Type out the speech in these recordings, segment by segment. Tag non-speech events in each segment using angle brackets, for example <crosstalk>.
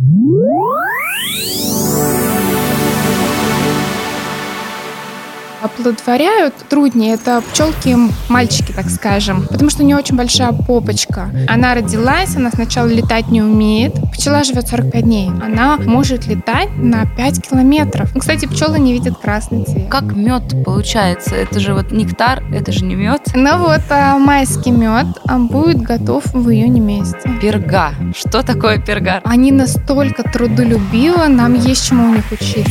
Woo! Оплодотворяют труднее. Это пчелки мальчики, так скажем. Потому что у нее очень большая попочка. Она родилась, она сначала летать не умеет. Пчела живет 45 дней. Она может летать на 5 километров. Ну, кстати, пчелы не видят красный цвет. Как мед получается? Это же вот нектар, это же не мед. Ну вот а, майский мед а, будет готов в июне месяце. Перга. Что такое перга? Они настолько трудолюбивы, нам есть чему у них учиться.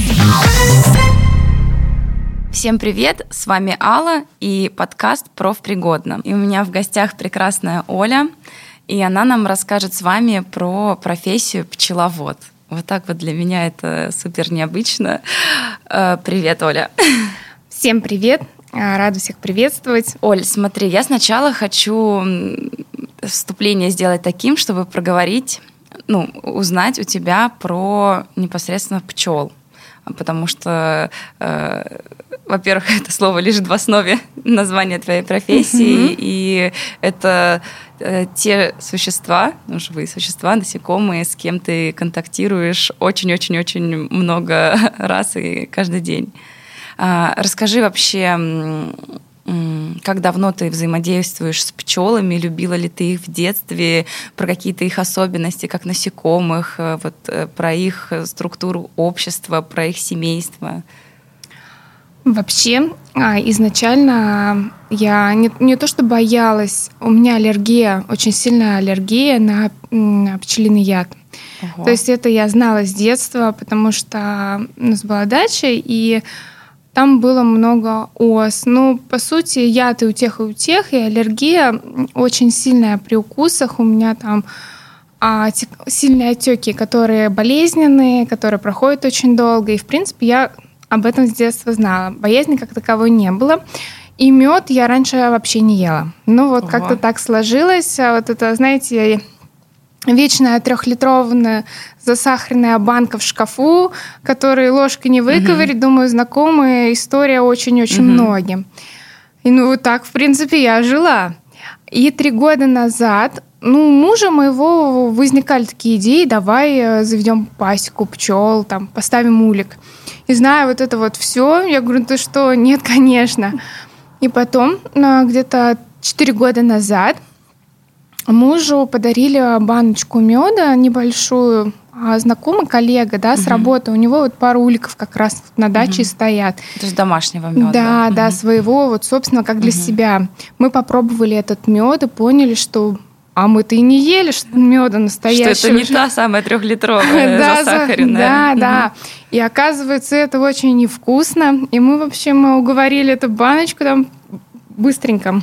Всем привет, с вами Алла и подкаст «Профпригодно». И у меня в гостях прекрасная Оля, и она нам расскажет с вами про профессию пчеловод. Вот так вот для меня это супер необычно. Э, привет, Оля. Всем привет, э, рада всех приветствовать. Оль, смотри, я сначала хочу вступление сделать таким, чтобы проговорить, ну, узнать у тебя про непосредственно пчел потому что э, во-первых, <laughs> это слово лежит в основе <laughs> названия твоей профессии, mm-hmm. и это э, те существа, ну, живые существа, насекомые, с кем ты контактируешь очень-очень-очень много <laughs> раз и каждый день. А, расскажи вообще, как давно ты взаимодействуешь с пчелами, любила ли ты их в детстве, про какие-то их особенности, как насекомых, э, вот, э, про их структуру общества, про их семейство? Вообще, а, изначально я не, не то что боялась, у меня аллергия, очень сильная аллергия на, на пчелиный яд. Ого. То есть это я знала с детства, потому что у нас была дача, и там было много ос. Ну, по сути, яд и у тех, и у тех, и аллергия очень сильная при укусах. У меня там а, сильные отеки, которые болезненные, которые проходят очень долго. И, в принципе, я об этом с детства знала. Боязни как таковой не было. И мед я раньше вообще не ела. Ну вот Ого. как-то так сложилось. А вот это, знаете, вечная трехлитровая засахаренная банка в шкафу, которую ложкой не выковырить, угу. думаю, знакомая история очень-очень угу. многим. И ну вот так, в принципе, я жила. И три года назад ну, мужа моего возникали такие идеи, давай э, заведем пасеку пчел, там, поставим улик. И знаю вот это вот все, я говорю, ты что, нет, <laughs> конечно. И потом, где-то 4 года назад, мужу подарили баночку меда небольшую, а знакомый коллега, да, с угу. работы, у него вот пару уликов как раз на даче угу. стоят. То есть домашнего меда. Да, да, угу. своего, вот, собственно, как для угу. себя. Мы попробовали этот мед и поняли, что а мы-то и не ели меда настоящего. Что это не та самая трехлитровая <laughs> да, засахаренная. Да, да. И оказывается, это очень невкусно. И мы, в общем, уговорили эту баночку там быстренько.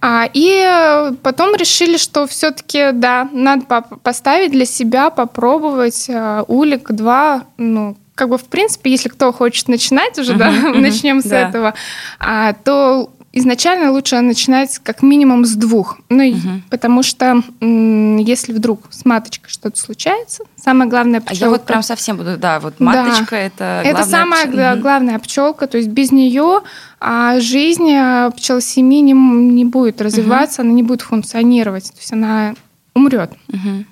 А, и потом решили, что все-таки, да, надо поставить для себя, попробовать э, улик два, ну, как бы, в принципе, если кто хочет начинать уже, да, <laughs> начнем с этого, а, то изначально лучше начинать как минимум с двух. Ну, угу. потому что если вдруг с маточкой что-то случается, самое главное пчелка. А я вот прям совсем буду, да, вот маточка да. это Это самая пчел... главная пчелка, то есть без нее а жизнь а, пчел семьи не, не будет развиваться, угу. она не будет функционировать, то есть она умрет. Угу.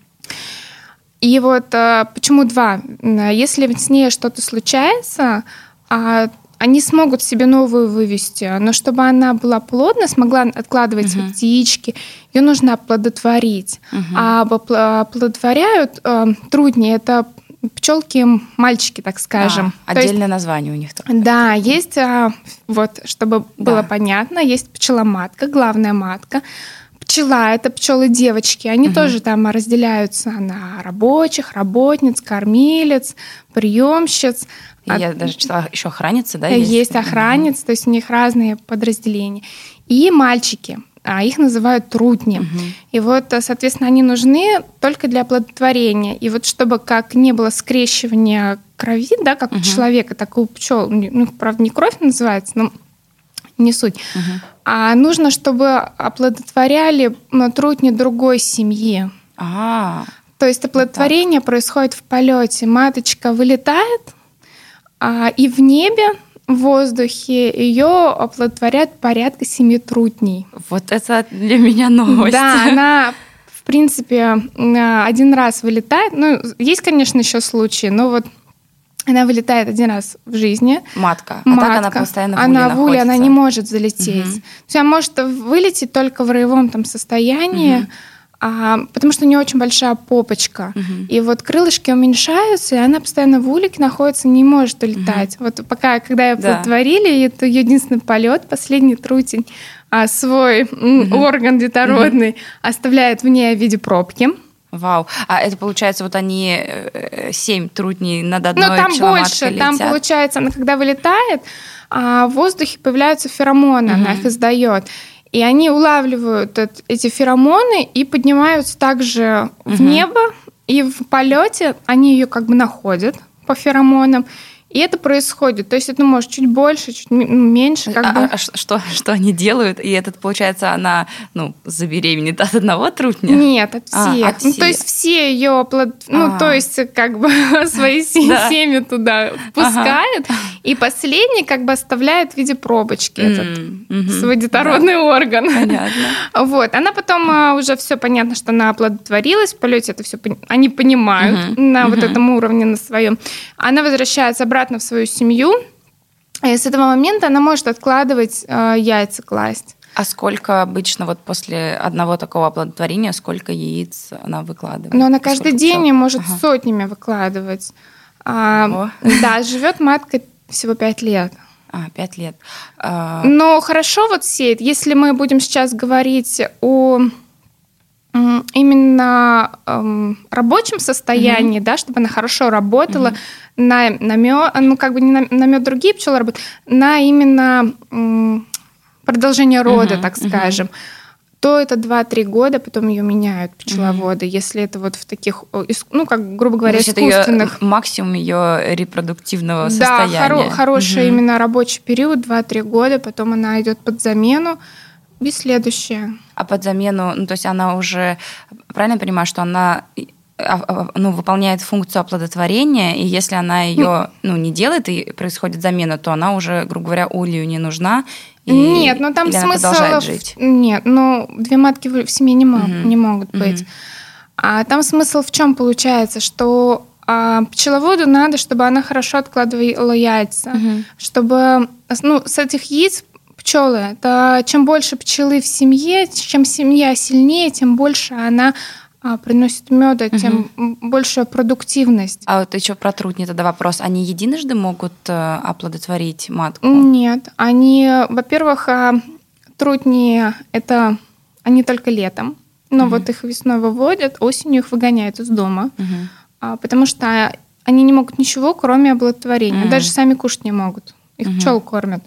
И вот а, почему два? Если с ней что-то случается, а они смогут себе новую вывести, но чтобы она была плодна, смогла откладывать uh-huh. птички, ее нужно оплодотворить. Uh-huh. А оплодотворяют э, труднее, это пчелки мальчики, так скажем. А, отдельное есть, название у них. Такое. Да, есть, а, вот, чтобы да. было понятно, есть пчеломатка, главная матка. Пчела – это пчелы девочки, они угу. тоже там разделяются на рабочих, работниц, кормилец, приемщиц. Я даже читала, еще охранницы, да? Есть, есть охранницы, то есть у них разные подразделения. И мальчики, а их называют трутни. Угу. И вот, соответственно, они нужны только для оплодотворения. И вот чтобы как не было скрещивания крови, да, как угу. у человека, так и у пчел, ну, правда, не кровь называется, но не суть. Угу. А нужно, чтобы оплодотворяли трутни другой семьи. А, То есть оплодотворение вот происходит в полете. Маточка вылетает, а, и в небе, в воздухе ее оплодотворяют порядка семи трутней. Вот это для меня новость. Да, она принципе, один раз вылетает. Ну, есть, конечно, еще случаи, но вот она вылетает один раз в жизни. Матка. А Матка. так она постоянно в уле Она в уле, она не может залететь. Угу. То есть она может вылететь только в роевом там состоянии, угу. А, потому что у нее очень большая попочка. Угу. И вот крылышки уменьшаются, и она постоянно в улике находится, не может улетать. Угу. Вот пока, когда ее да. плодотворили, это единственный полет, последний трутень, а свой угу. орган детородный угу. оставляет в ней в виде пробки. Вау. А это получается, вот они э, семь трудней над одной Ну, там больше. Летят. Там, получается, она когда вылетает, а в воздухе появляются феромоны, угу. она их издает. И они улавливают эти феромоны и поднимаются также угу. в небо, и в полете они ее как бы находят по феромонам. И это происходит. То есть это может чуть больше, чуть ну, меньше. Как а, бы. а что, что они делают? И этот, получается, она ну, забеременеет от одного трутня? Нет, от а, всех. А, от всех. Ну, то есть все ее, плод... ну, а. то есть как бы <laughs> свои семьи туда пускает, и последний как бы оставляет в виде пробочки этот свой детородный орган. Понятно. <laughs> Вот. Она потом а, уже все понятно, что она оплодотворилась в полете, это все они понимают на вот этом уровне, на своем. Она возвращается обратно обратно в свою семью, и с этого момента она может откладывать э, яйца класть. А сколько обычно вот после одного такого оплодотворения, сколько яиц она выкладывает? Ну, она каждый день пчел? может ага. сотнями выкладывать. А, да, живет матка всего пять лет. А, пять лет. А... Но хорошо вот сеет. Если мы будем сейчас говорить о именно эм, рабочем состоянии, mm-hmm. да, чтобы она хорошо работала, mm-hmm. на, на мед, ну как бы не на, на мед другие пчелы работают, на именно м, продолжение рода, mm-hmm. так скажем. Mm-hmm. То это 2-3 года, потом ее меняют пчеловоды. Mm-hmm. Если это вот в таких, ну, как, грубо говоря, ну, искусственных... Ее максимум ее репродуктивного да, состояния. Да, хоро- хороший mm-hmm. именно рабочий период, 2-3 года, потом она идет под замену. И следующее. А под замену, ну, то есть она уже, правильно понимаю, что она а, а, ну, выполняет функцию оплодотворения, и если она ее ну, не делает и происходит замена, то она уже, грубо говоря, улью не нужна. И, Нет, но ну, там смысл... жить? Нет, ну две матки в семье не, мог, угу. не могут быть. Угу. А там смысл в чем получается, что а, пчеловоду надо, чтобы она хорошо откладывала яйца, угу. чтобы ну, с этих яиц пчелы. Это чем больше пчелы в семье, чем семья сильнее, тем больше она а, приносит меда, тем угу. большая продуктивность. А вот еще про трутни тогда вопрос. Они единожды могут э, оплодотворить матку? Нет. Они, во-первых, а, трутни это они только летом. Но угу. вот их весной выводят, осенью их выгоняют из дома. Угу. Потому что они не могут ничего, кроме оплодотворения. Угу. Даже сами кушать не могут. Их угу. пчел кормят.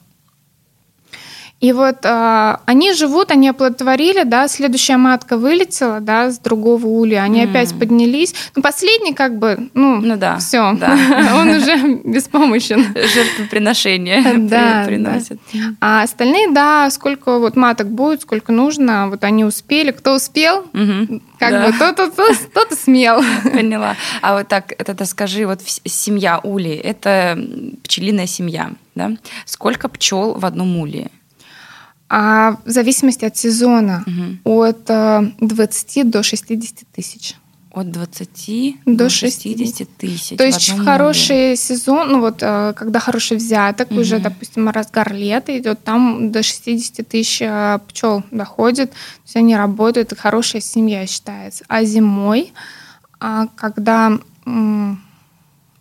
И вот э, они живут, они оплодотворили, да, следующая матка вылетела, да, с другого улья, они mm. опять поднялись. Ну, последний как бы, ну, ну да, все, да. <laughs> он уже <laughs> беспомощен. Жертвоприношение да, приносит. Да. А остальные, да, сколько вот маток будет, сколько нужно, вот они успели, кто успел, угу. как да. бы тот, тот, тот, <laughs> смел. Поняла. А вот так, это скажи, вот семья ули, это пчелиная семья, да? Сколько пчел в одном улье? А в зависимости от сезона угу. от 20 э, до 60 тысяч. От 20 до, до 60 тысяч. То есть в хороший сезон, ну вот э, когда хороший взяток, угу. уже, допустим, разгар лета идет, там до 60 тысяч э, пчел доходит, то есть они работают, хорошая семья считается. А зимой, а когда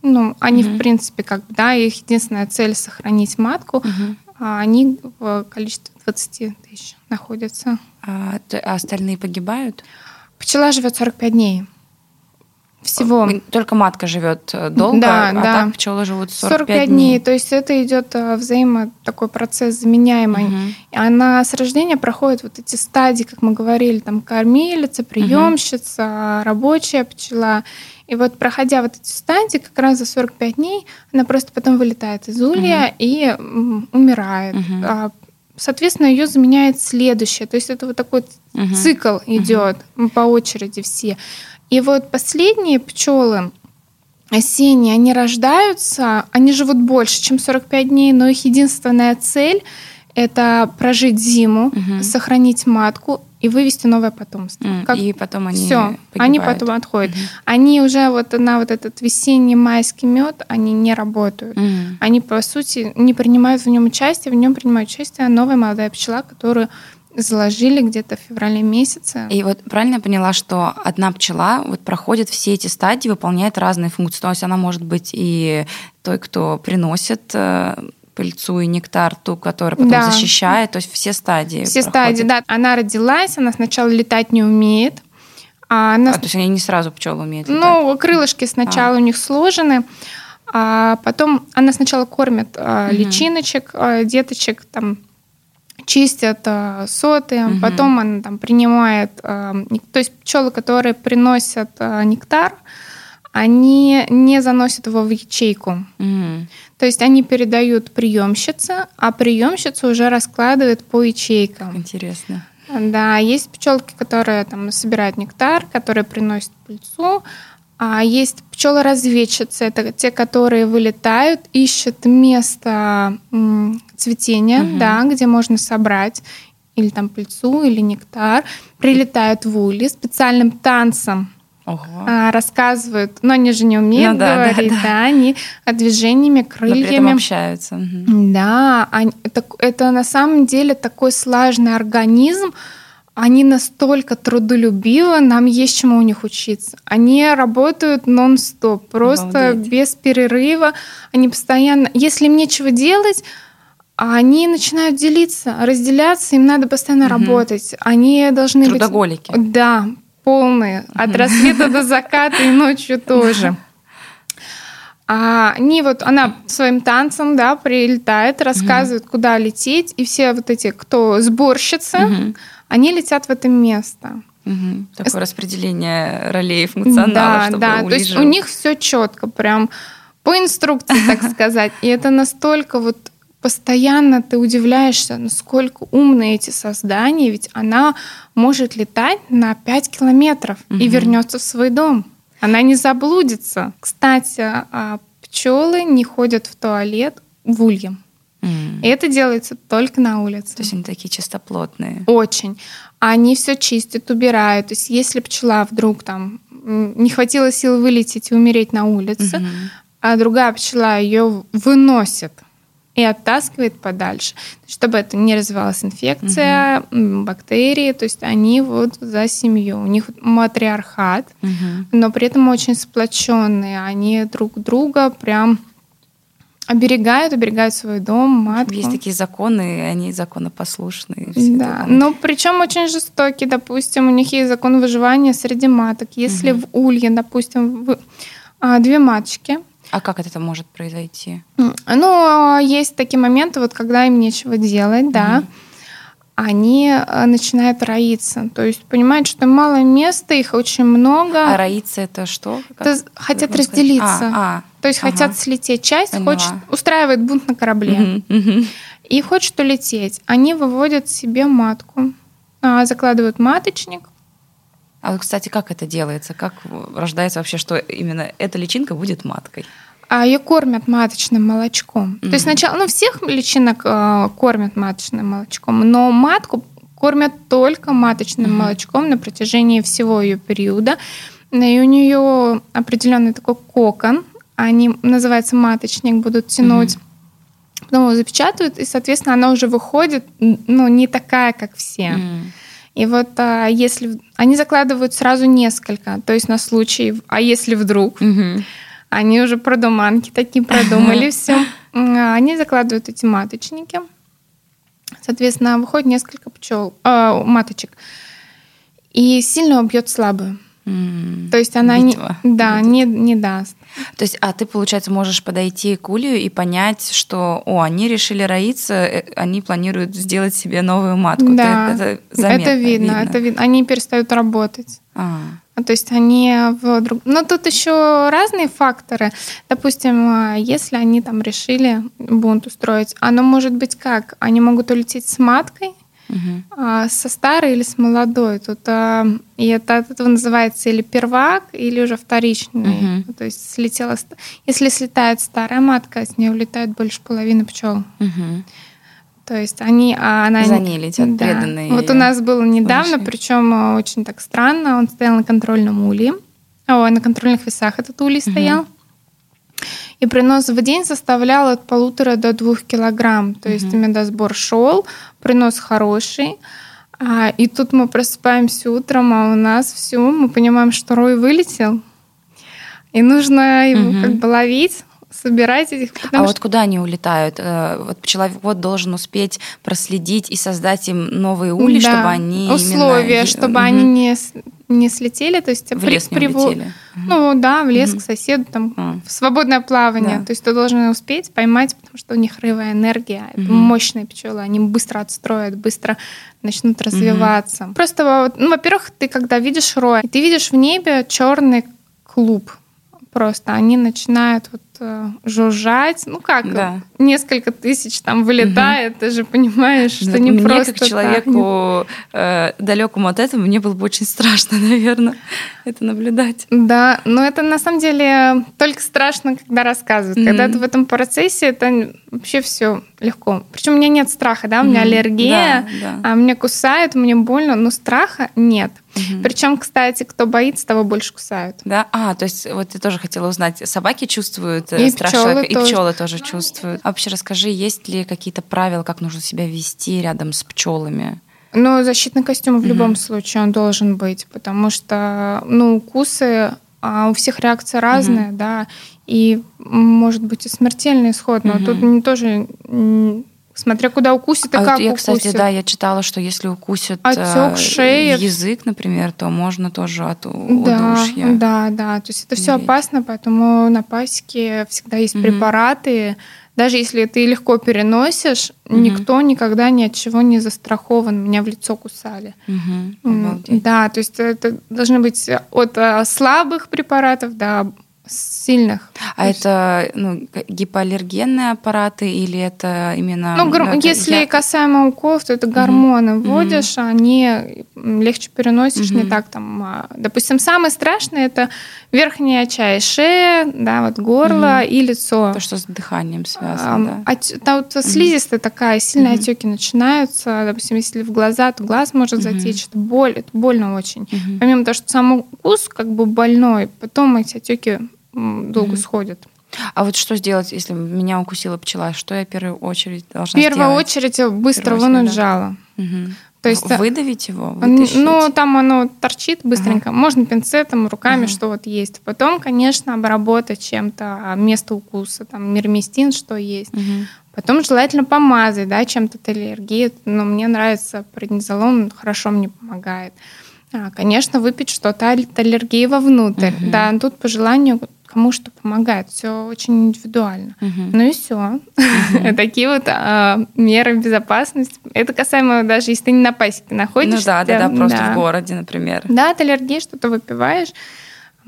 ну, они, угу. в принципе, как да, их единственная цель сохранить матку, угу. а они в количестве 20 тысяч находятся. А, а остальные погибают? Пчела живет 45 дней. Всего. Только матка живет э, долго, да, а да. так пчелы живут 45, 45 дней. дней. То есть это идет э, взаимо такой процесс заменяемый. Угу. И она с рождения проходит вот эти стадии, как мы говорили, там кормилица, приемщица, угу. рабочая пчела. И вот проходя вот эти стадии, как раз за 45 дней, она просто потом вылетает из улья угу. и умирает. Угу. Соответственно, ее заменяет следующее. То есть это вот такой угу. цикл идет угу. по очереди все. И вот последние пчелы осенние, они рождаются, они живут больше, чем 45 дней, но их единственная цель это прожить зиму, угу. сохранить матку и вывести новое потомство. Mm, как... И потом они Все, они потом отходят. Mm-hmm. Они уже вот на вот этот весенний майский мед, они не работают. Mm-hmm. Они, по сути, не принимают в нем участие, в нем принимает участие новая молодая пчела, которую заложили где-то в феврале месяце. И вот правильно я поняла, что одна пчела вот проходит все эти стадии, выполняет разные функции. То есть она может быть и той, кто приносит э, пыльцу и нектар, ту, которая потом да. защищает, то есть все стадии. Все проходят. стадии, да. Она родилась, она сначала летать не умеет. А, она... а то есть они не сразу пчелы умеют летать? Ну, крылышки сначала а. у них сложены, а потом она сначала кормит а, угу. личиночек, а, деточек, там чистят а, соты, угу. потом она там принимает, а, то есть пчелы, которые приносят а, нектар, они не заносят его в ячейку. Угу. То есть они передают приемщице, а приемщица уже раскладывает по ячейкам. Интересно. Да, есть пчелки, которые там собирают нектар, которые приносят пыльцу, а есть пчелы-разведчицы, это те, которые вылетают, ищут место цветения, угу. да, где можно собрать или там пыльцу, или нектар, прилетают в улей специальным танцем Ого. рассказывают, но они же не умеют ну, да, говорить, да, да. да, они движениями, крыльями. Но при этом общаются. Угу. Да, они, это, это на самом деле такой сложный организм, они настолько трудолюбивы, нам есть чему у них учиться. Они работают нон-стоп, просто Обалдеть. без перерыва. Они постоянно, если им нечего делать, они начинают делиться, разделяться, им надо постоянно угу. работать. Они должны Трудоголики. быть... Да, полные. От рассвета до заката и ночью тоже. А они вот, она своим танцем, да, прилетает, рассказывает, угу. куда лететь, и все вот эти, кто сборщицы, угу. они летят в это место. Угу. Такое распределение ролей функционала, да, чтобы да, то есть у них все четко, прям по инструкции, так <laughs> сказать. И это настолько вот постоянно ты удивляешься, насколько умны эти создания, ведь она может летать на 5 километров угу. и вернется в свой дом. Она не заблудится. Кстати, а, пчелы не ходят в туалет в улье. Mm. И это делается только на улице. То есть они такие чистоплотные. Очень. Они все чистят, убирают. То есть если пчела вдруг там не хватило сил вылететь и умереть на улице, mm-hmm. а другая пчела ее выносит и оттаскивает подальше, чтобы это не развивалась инфекция, угу. бактерии, то есть они вот за семью, у них матриархат, угу. но при этом очень сплоченные, они друг друга прям оберегают, оберегают свой дом, матку. Есть такие законы, они законопослушные. Да, но причем очень жестокие. Допустим, у них есть закон выживания среди маток. Если угу. в улье, допустим, в, а, две маточки, а как это может произойти? Ну, есть такие моменты, вот когда им нечего делать, mm-hmm. да, они э, начинают роиться. То есть понимают, что мало места, их очень много. А роиться это что? Это хотят разделиться. А, а, То есть ага. хотят слететь. Часть Поняла. хочет, устраивает бунт на корабле. Угу, И хочет улететь. Они выводят себе матку, а, закладывают маточник, а кстати, как это делается? Как рождается вообще, что именно эта личинка будет маткой? А ее кормят маточным молочком. Mm-hmm. То есть сначала, ну, всех личинок э, кормят маточным молочком, но матку кормят только маточным mm-hmm. молочком на протяжении всего ее периода. И у нее определенный такой кокон, они называется маточник, будут тянуть. Mm-hmm потом его запечатывают, и, соответственно, она уже выходит, ну, не такая, как все. Mm. И вот а, если они закладывают сразу несколько, то есть на случай, а если вдруг, угу. они уже продуманки такие продумали все, они закладывают эти маточники, соответственно, выходит несколько пчел, э, маточек, и сильно убьет слабую. Mm, То есть она битва. не, да, не, не даст. То есть, а ты, получается, можешь подойти к Улью и понять, что, о, они решили роиться, э, они планируют сделать себе новую матку. Да, это, это, заметно, это видно, видно, это видно. Они перестают работать. А. То есть они в друг... Но тут еще разные факторы. Допустим, а, если они там решили бунт устроить, оно может быть как? Они могут улететь с маткой, угу. со старой или с молодой. Тут, а, и это от этого называется или первак, или уже вторичный. Угу. То есть слетела, если слетает старая матка, с нее улетает больше половины пчел. Угу. То есть они, а она за ней летят да. преданные. Вот у нас было недавно, причем э, очень так странно, он стоял на контрольном уле, о, на контрольных весах этот улей угу. стоял. И принос в день составлял от полутора до двух килограмм. То есть медосбор шел, принос хороший. А, и тут мы просыпаемся утром, а у нас все, мы понимаем, что Рой вылетел. И нужно его угу. как бы ловить собирать этих. А что... вот куда они улетают? Э, вот пчеловод должен успеть проследить и создать им новые ули, да. чтобы они условия, именно... чтобы угу. они не не слетели, то есть в при, лес не улетели. Ну да, в лес угу. к соседу, там а. в свободное плавание. Да. То есть ты должен успеть поймать, потому что у них рывая энергия, угу. это мощные пчелы, они быстро отстроят, быстро начнут развиваться. Угу. Просто, ну, во-первых, ты когда видишь рой, ты видишь в небе черный клуб просто, они начинают вот жужжать. Ну как, да. несколько тысяч там вылетает, угу. ты же понимаешь, что да, не мне просто как человеку э, далекому от этого, мне было бы очень страшно, <laughs> наверное, это наблюдать. Да, но это на самом деле только страшно, когда рассказывают. mm Когда ты в этом процессе, это вообще все легко. Причем у меня нет страха, да, у меня mm аллергия, да, да. а мне кусают, мне больно, но страха нет. Угу. Причем, кстати, кто боится, того больше кусают. Да, а, то есть вот я тоже хотела узнать, собаки чувствуют э, и человека, тоже. и пчелы тоже чувствуют. А вообще расскажи, есть ли какие-то правила, как нужно себя вести рядом с пчелами? Ну, защитный костюм в угу. любом случае он должен быть, потому что, ну, укусы а у всех реакция разная, угу. да, и может быть и смертельный исход, но угу. тут тоже Смотря куда укусит и а как я, укусит. кстати, да, я читала, что если укусит Отек э, шеи. язык, например, то можно тоже от удушья. Да, да, то есть это все опасно, поэтому на пасеке всегда есть угу. препараты. Даже если ты легко переносишь, угу. никто никогда ни от чего не застрахован. Меня в лицо кусали. Угу. Да, то есть это должны быть от э, слабых препаратов до сильных. А есть... это ну, гипоаллергенные аппараты или это именно... Ну, гор... ну если я... касаемо уколов, то это гормоны mm-hmm. вводишь, mm-hmm. они легче переносишь, mm-hmm. не так там... А, допустим, самое страшное это верхняя часть шеи, да, вот горло mm-hmm. и лицо. То, что с дыханием связано, а, да. Там вот слизистая mm-hmm. такая, сильные mm-hmm. отеки начинаются. Допустим, если в глаза, то глаз может mm-hmm. затечь. Это боль, это больно очень. Mm-hmm. Помимо того, что сам укус как бы больной, потом эти отеки долго mm-hmm. сходят. А вот что сделать, если меня укусила пчела? Что я в первую очередь должна сделать? В первую сделать? очередь быстро Первую вынуть да? жало. Угу. То есть, Выдавить его? Вытащить? Ну, там оно торчит быстренько. Ага. Можно пинцетом, руками, ага. что вот есть. Потом, конечно, обработать чем-то а, место укуса, там мирмистин, что есть. Угу. Потом желательно помазать, да, чем-то от аллергии. Но мне нравится преднизолон, хорошо мне помогает. А, конечно, выпить что-то от аллергии вовнутрь. Угу. Да, тут по желанию кому что помогает. Все очень индивидуально. Угу. Ну и все. Угу. <laughs> Такие вот а, меры безопасности. Это касаемо даже если ты не на пасеке находишься. Ну да, да, да, просто да. в городе, например. Да, от аллергии что-то выпиваешь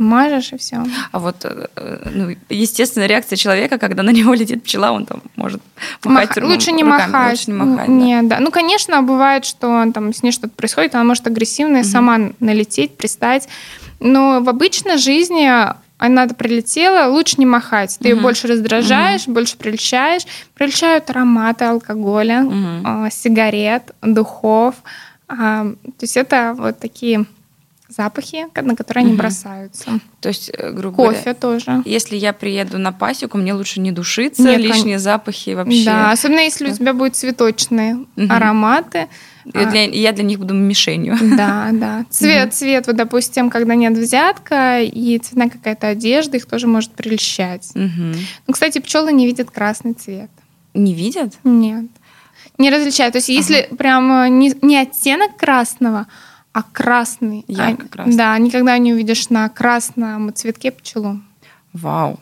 мажешь и все. А вот, э, ну, естественная реакция человека, когда на него <laughs> летит пчела, он там может махать Мах... лучше не руками, махать. Лучше не махать. Нет, да. да. Ну, конечно, бывает, что там с ней что-то происходит, она может агрессивная, угу. сама налететь, пристать. Но в обычной жизни она прилетела, лучше не махать. Ты угу. ее больше раздражаешь, угу. больше прельщаешь. Прельщают ароматы алкоголя, угу. сигарет, духов. А, то есть это вот такие запахи, на которые угу. они бросаются. То есть, э, грубо Кофе говоря, тоже. Если я приеду на пасеку, мне лучше не душиться, Нет, лишние кон... запахи вообще. Да, особенно если у тебя будут цветочные угу. ароматы. Я для, я для них буду мишенью. <laughs> Да, да. Цвет, угу. цвет, вот, допустим, когда нет взятка и цветная какая-то одежда, их тоже может прельщать. Угу. Ну, кстати, пчелы не видят красный цвет. Не видят? Нет. Не различают. То есть, если прям э, не, не оттенок красного, а красный. Ярко красный. Да, никогда не увидишь на красном цветке пчелу. Вау.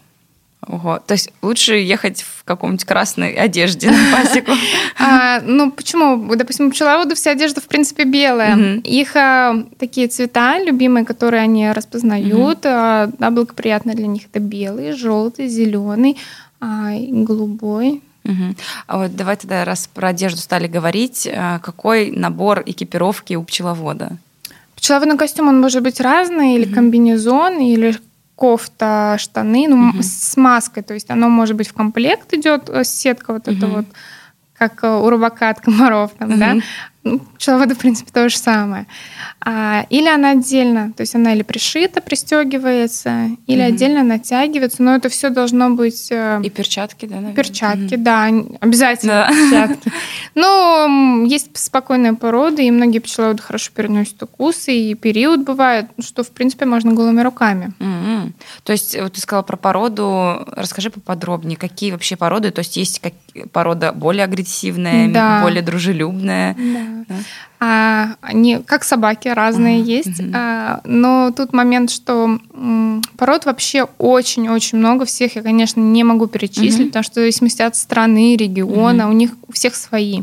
Ого. То есть лучше ехать в каком-нибудь красной одежде на <laughs> пасеку? А, ну, почему? Допустим, у пчеловода вся одежда, в принципе, белая. Их а, такие цвета любимые, которые они распознают, а, да, благоприятно для них, это белый, желтый, зеленый, а, голубой. Угу. А вот давай тогда, раз про одежду стали говорить, а, какой набор экипировки у пчеловода? Пчеловодный костюм, он может быть разный, или угу. комбинезон, или кофта, штаны, ну, угу. с маской, то есть оно может быть в комплект идет, э, сетка вот угу. эта вот как у рыбака от комаров, там, угу. да? Ну, в принципе, то же самое. А, или она отдельно, то есть она или пришита, пристегивается, или угу. отдельно натягивается, но это все должно быть... Э, И перчатки, да, наверное? Перчатки, угу. да, обязательно да. перчатки. Но есть спокойные породы, и многие пчеловоды хорошо переносят укусы, и период бывает, что, в принципе, можно голыми руками. Угу. То есть вот ты сказала про породу, расскажи поподробнее, какие вообще породы, то есть есть как порода более агрессивная, да. более дружелюбная? Да. Да. А, они как собаки разные uh-huh. есть, uh-huh. А, но тут момент, что м, пород вообще очень-очень много всех. Я, конечно, не могу перечислить, uh-huh. потому что в зависимости от страны, региона, uh-huh. у них у всех свои.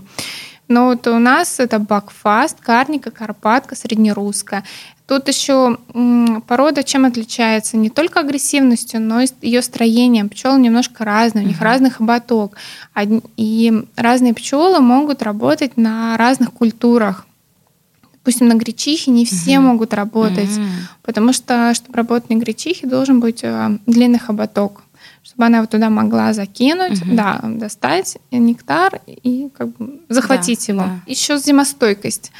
Но вот у нас это бакфаст, карника, карпатка, среднерусская. Тут еще порода чем отличается? Не только агрессивностью, но и ее строением. Пчелы немножко разные, у них uh-huh. разный хоботок. И разные пчелы могут работать на разных культурах. Допустим, на гречихе не все uh-huh. могут работать, uh-huh. потому что, чтобы работать на гречихе, должен быть э, длинный хоботок чтобы она вот туда могла закинуть, угу. да, достать нектар и как бы захватить да, его. Да. Еще зимостойкость.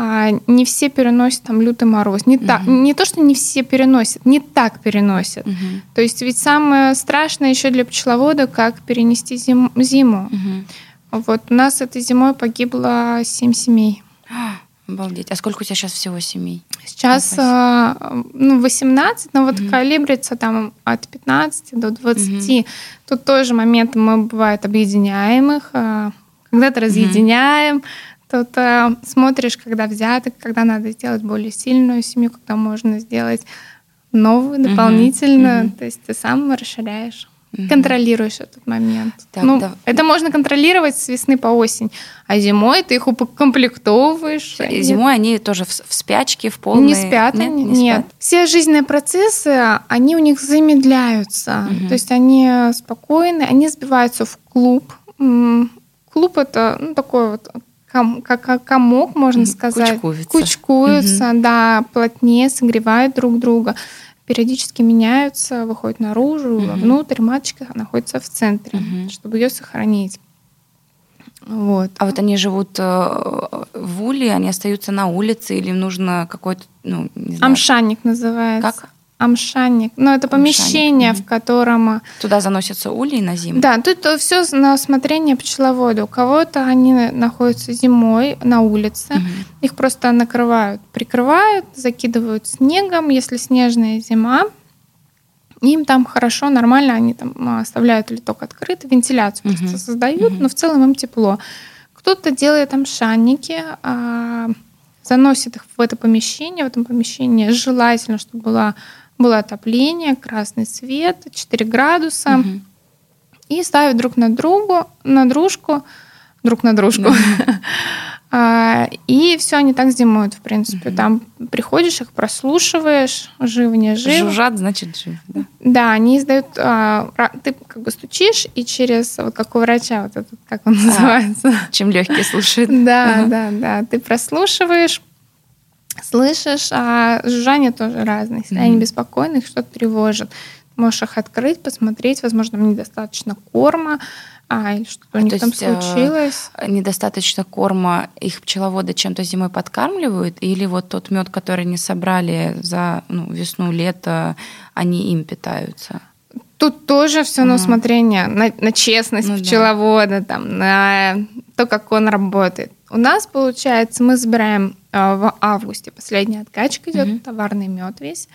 А, не все переносят там лютый мороз. Не, угу. так, не то, что не все переносят, не так переносят. Угу. То есть ведь самое страшное еще для пчеловода, как перенести зим, зиму. Угу. Вот у нас этой зимой погибло семь семей. <gasps> Обалдеть. А сколько у тебя сейчас всего семей? Сейчас а, ну, 18, но вот угу. калибрится там от 15 до 20. Угу. Тут тоже момент мы, бывает, объединяем их, а, когда-то разъединяем, угу. Тут э, смотришь, когда взяток, когда надо сделать более сильную семью, когда можно сделать новую, дополнительную. Uh-huh. То есть ты сам расширяешь. uh Контролируешь этот момент. Так, ну, да. Это можно контролировать с весны по осень, а зимой ты их укомплектовываешь. И зимой они тоже в, в спячке, в полной... Не спят нет, они, не нет. Спят. Все жизненные процессы, они у них замедляются. uh То есть они спокойны, они сбиваются в клуб. Клуб это ну, такой вот ком, как комок, можно сказать. Кучкуются. Кучкуются, угу. да, плотнее, согревают друг друга. Периодически меняются, выходят наружу, угу. внутрь. Маточка находится в центре, угу. чтобы ее сохранить. Вот. А вот они живут э, в уле, они остаются на улице, или нужно какой-то, ну, не знаю. Амшанник называется. Как? Амшанник. Ну, это помещение, Амшанник. в котором... Э, Туда заносятся ульи на зиму? Да, тут все на усмотрение пчеловода. У кого-то они находятся зимой на улице. Угу. Их просто накрывают, прикрывают, закидывают снегом, если снежная зима. Им там хорошо, нормально, они там а, оставляют литок открытый, вентиляцию угу. просто создают, угу. но в целом им тепло. Кто-то делает амшанники, а, заносит их в это помещение. В этом помещении желательно, чтобы была было отопление, красный свет, 4 градуса. Угу. И ставят друг на другу, на дружку, друг на дружку. <laughs> А, и все, они так зимуют, в принципе. Там приходишь, их прослушиваешь, жив, не жив. Жужжат, значит, жив. Да, да они издают... А, ты как бы стучишь, и через... Вот как у врача, вот этот, как он а, называется? Чем легкие слушают. <laughs> Да, да, да. Ты прослушиваешь, слышишь, а жужжание тоже разное. Если mm-hmm. они беспокойны, их что-то тревожит. Можешь их открыть, посмотреть, возможно, им недостаточно корма, а, или что-то а у них там есть, э, случилось. Недостаточно корма, их пчеловоды чем-то зимой подкармливают, или вот тот мед, который они собрали за ну, весну, лето, они им питаются? Тут тоже все на усмотрение, на, на честность ну, пчеловода, да. там, на то, как он работает. У нас, получается, мы забираем э, в августе, последняя откачка идет, mm-hmm. товарный мед весь,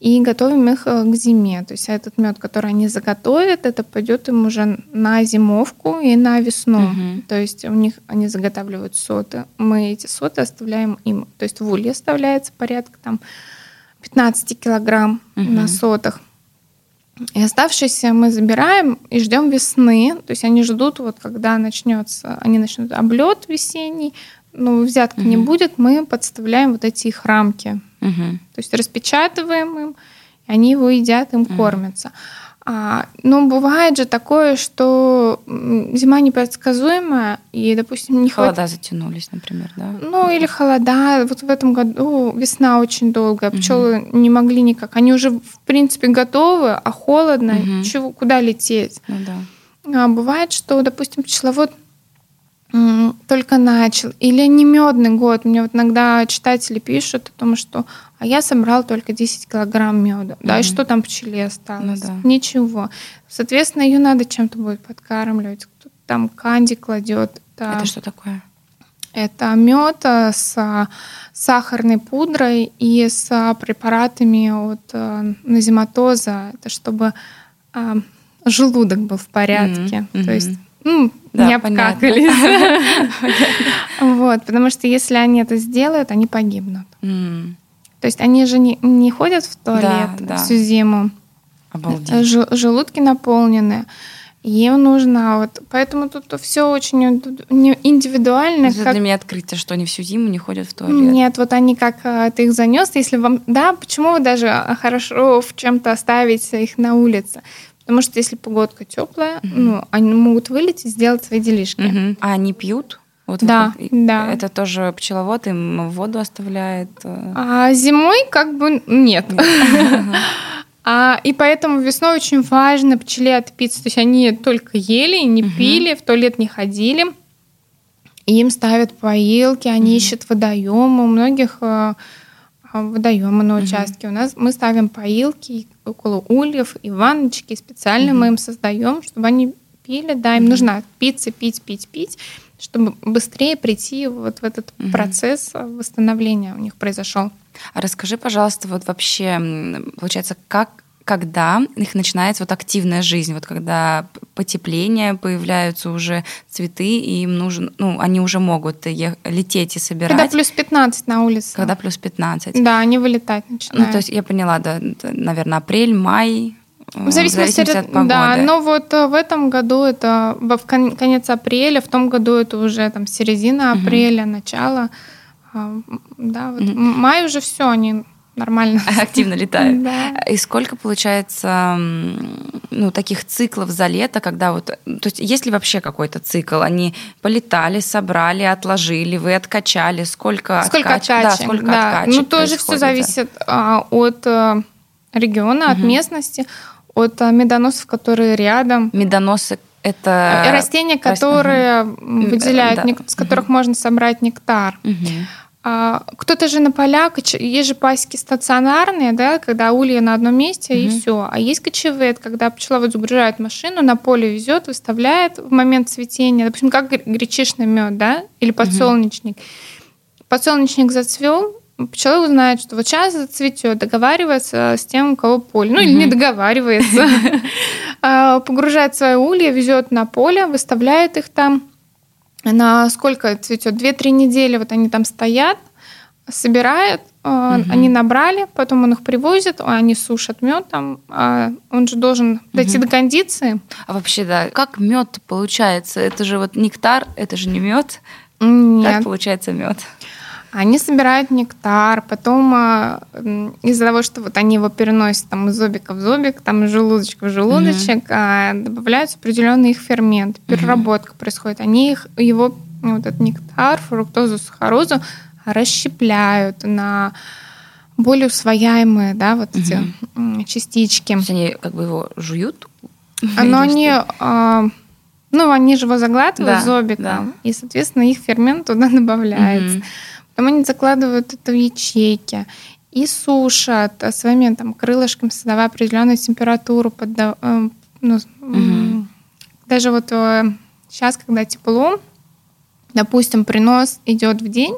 и готовим их э, к зиме. То есть этот мед, который они заготовят, это пойдет им уже на зимовку и на весну. Mm-hmm. То есть у них они заготавливают соты. Мы эти соты оставляем им. То есть в улье оставляется порядка там 15 килограмм mm-hmm. на сотах. И оставшиеся мы забираем и ждем весны. То есть они ждут, вот когда начнется, они начнут облет весенний, но взятка угу. не будет, мы подставляем вот эти их рамки. Угу. То есть распечатываем им, и они его едят, им угу. кормятся. А, ну, бывает же такое, что зима непредсказуемая, и, допустим, не Холода хватит... затянулись, например, да? Ну, или холода. Вот в этом году весна очень долгая, угу. пчелы не могли никак. Они уже, в принципе, готовы, а холодно, угу. чего, куда лететь? Ну, да. а, бывает, что, допустим, пчеловод только начал, или не медный год. Мне вот иногда читатели пишут о том, что а я собрал только 10 килограмм меда. Mm-hmm. Да, и что там пчеле осталось? Ну, да. Ничего. Соответственно, ее надо чем-то будет подкармливать. Кто-то там канди кладет. Это, это что такое? Это мед э, с сахарной пудрой и с препаратами от э, назематоза. Это чтобы э, желудок был в порядке. Mm-hmm. То есть ну, да, не обкакались. <laughs> вот, потому что если они это сделают, они погибнут. То есть они же не, не ходят в туалет да, да. всю зиму. Обалдеть. Желудки наполнены. Им нужно вот, поэтому тут все очень индивидуально. Это как... для меня открытие, что они всю зиму не ходят в туалет. Нет, вот они как а, ты их занес, если вам, да, почему вы даже а, хорошо в чем-то оставить их на улице? Потому что если погодка теплая, угу. ну, они могут вылететь, сделать свои делишки. Угу. А они пьют? Вот да, вот, да. Это тоже пчеловод им воду оставляет? Э? А зимой как бы нет. <laughs> А, и поэтому весной очень важно пчеле отпиться. То есть они только ели, не угу. пили, в туалет не ходили. Им ставят поилки, они угу. ищут водоемы. У многих э, водоемы на участке. Угу. У нас мы ставим поилки около ульев и ванночки. Специально угу. мы им создаем, чтобы они пили. Да, им угу. нужно питься, пить, пить, пить, чтобы быстрее прийти вот в этот угу. процесс восстановления у них произошел. А расскажи, пожалуйста, вот вообще, получается, как когда их начинается вот активная жизнь, вот когда потепление, появляются уже цветы, и им нужен, ну, они уже могут лететь и собирать. Когда плюс 15 на улице. Когда плюс 15. Да, они вылетать начинают. Ну, то есть я поняла, да, наверное, апрель, май, в зависимости, в зависимости от, погоды. Да, но вот э, в этом году это в конец апреля, в том году это уже там середина апреля, угу. начало. А, да, вот угу. май уже все, они нормально. <laughs> Активно летают. Да. И сколько получается ну, таких циклов за лето, когда вот... То есть есть ли вообще какой-то цикл? Они полетали, собрали, отложили, вы откачали, сколько Сколько откач... да, сколько да. откачек Ну, тоже все зависит а, от а, региона, угу. от местности, от а, медоносов, которые рядом. Медоносы это растения, которые угу. выделяют, да. с которых угу. можно собрать нектар. Угу. А, кто-то же на полях, есть же пасеки стационарные, да, когда улья на одном месте угу. и все. А есть кочевые, когда пчеловод загружает машину, на поле везет, выставляет в момент цветения, допустим, как гречишный мед, да, или подсолнечник. Угу. Подсолнечник зацвел, пчела узнает, что вот сейчас зацветет, договаривается с тем, у кого поле. Ну, или не договаривается. <laughs> А, погружает свои улья, везет на поле, выставляет их там на сколько цветет? Две-три недели вот они там стоят, собирают, угу. они набрали, потом он их привозит, они сушат мед там, а он же должен дойти угу. до кондиции. А вообще, да, как мед получается? Это же вот нектар, это же не мед. Нет. Как получается мед? Они собирают нектар, потом а, из-за того, что вот они его переносят там из зобика в зобик, там из желудочка в желудочек, угу. добавляются определенный их фермент, переработка угу. происходит. Они их, его, вот этот нектар, фруктозу, сахарозу расщепляют на более усвояемые, да, вот угу. эти частички. То есть они как бы его жуют? Но они... А, ну, они же его заглатывают да, зобиком, да. и, соответственно, их фермент туда <laughs> добавляется. Угу. Потом они закладывают это в ячейки и сушат своими там, крылышками, создавая определенную температуру. Под, э, ну, угу. Даже вот сейчас, э, когда тепло, допустим, принос идет в день,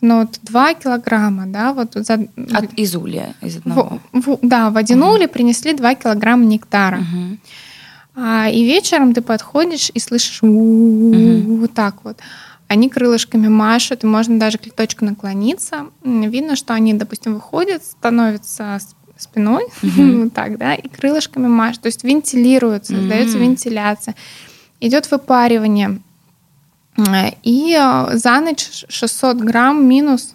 но вот 2 килограмма, да, вот за... От из улья, из одного. В, в, да, в один угу. улей принесли 2 килограмма нектара. Угу. А, и вечером ты подходишь и слышишь угу. вот так вот они крылышками машут, и можно даже к леточку наклониться. Видно, что они, допустим, выходят, становятся спиной, mm-hmm. <laughs> вот так, да, и крылышками машут, то есть вентилируются, mm-hmm. создается вентиляция. Идет выпаривание. И э, за ночь 600 грамм минус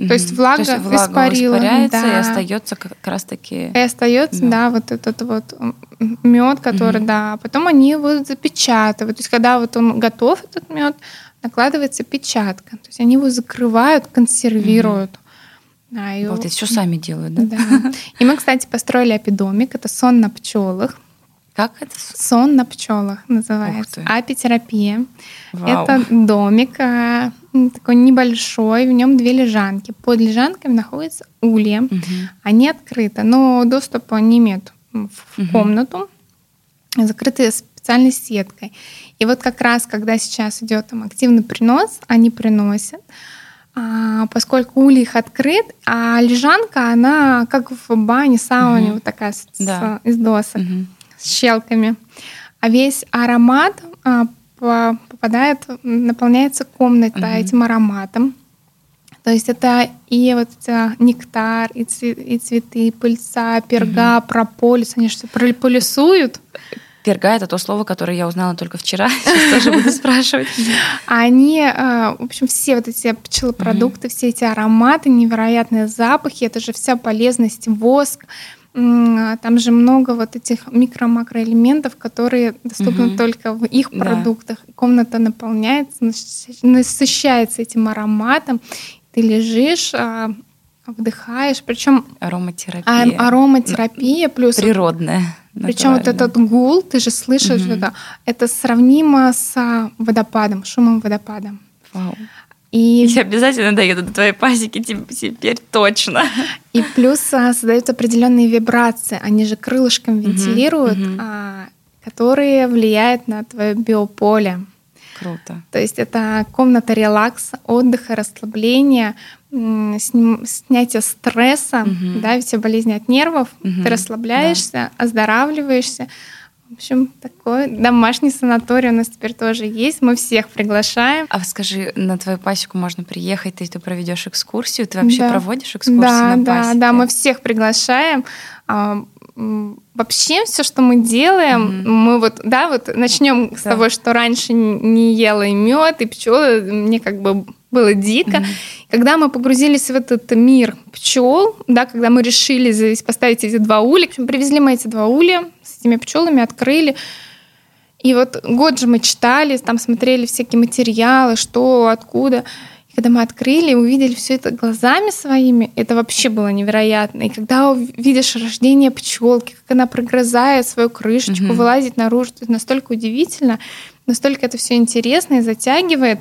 Mm-hmm. То есть влага, То есть влага испарила. испаряется да. и остается как раз таки. И остается, мед. да, вот этот вот мед, который, mm-hmm. да. Потом они его запечатывают. То есть, когда вот он готов, этот мед, накладывается печатка. То есть они его закрывают, консервируют. Угу. Да, и вот это все сами делают, да? Да. И мы, кстати, построили апидомик. Это сон на пчелах. Как это? Сон на пчелах называется. Апитерапия. Вау. Это домик а, такой небольшой, в нем две лежанки. Под лежанками находятся улья. Угу. Они открыты, но доступа не имеют в угу. комнату, закрытые специальной сеткой. И вот как раз, когда сейчас идет там активный принос, они приносят, а, поскольку улей их открыт, а лежанка, она как в бане, сауне, угу. вот такая да. с, из досок, угу. с щелками. А весь аромат а, попадает, наполняется комната угу. этим ароматом. То есть это и вот это нектар, и, цветы, и пыльца, перга, угу. прополис, они все прополисуют. Перга — это то слово, которое я узнала только вчера. <laughs> Сейчас тоже буду спрашивать. Они, э, в общем, все вот эти пчелопродукты, все эти ароматы, невероятные запахи, это же вся полезность, воск, там же много вот этих микро-макроэлементов, которые доступны угу. только в их продуктах. Да. Комната наполняется, насыщается этим ароматом. Ты лежишь, а, вдыхаешь, причем ароматерапия. А, ароматерапия плюс природная. Причем вот этот гул, ты же слышишь угу. это, это сравнимо с водопадом, шумом водопада. Вау. И... Я обязательно доеду до твоей пасеки теперь точно. И плюс а, создаются определенные вибрации, они же крылышком вентилируют, угу, угу. А, которые влияют на твое биополе. Круто. То есть это комната релакса, отдыха, расслабления, снятие стресса, угу. да, все болезни от нервов, угу, ты расслабляешься, да. оздоравливаешься. В общем, такой домашний санаторий у нас теперь тоже есть. Мы всех приглашаем. А скажи, на твою пасеку можно приехать, ты, ты проведешь экскурсию? Ты вообще да. проводишь экскурсию да, на пасеке? Да, да, мы всех приглашаем. Вообще все, что мы делаем, mm-hmm. мы вот, да, вот начнем да. с того, что раньше не ела и мед, и пчелы, мне как бы было дико. Mm-hmm. Когда мы погрузились в этот мир пчел, да, когда мы решили здесь поставить эти два улья, в общем, привезли мы эти два улья с этими пчелами, открыли. И вот год же мы читали, там смотрели всякие материалы, что, откуда. И когда мы открыли и увидели все это глазами своими, это вообще было невероятно. И когда видишь рождение пчелки, как она прогрызает свою крышечку, mm-hmm. вылазит наружу, это настолько удивительно, настолько это все интересно и затягивает.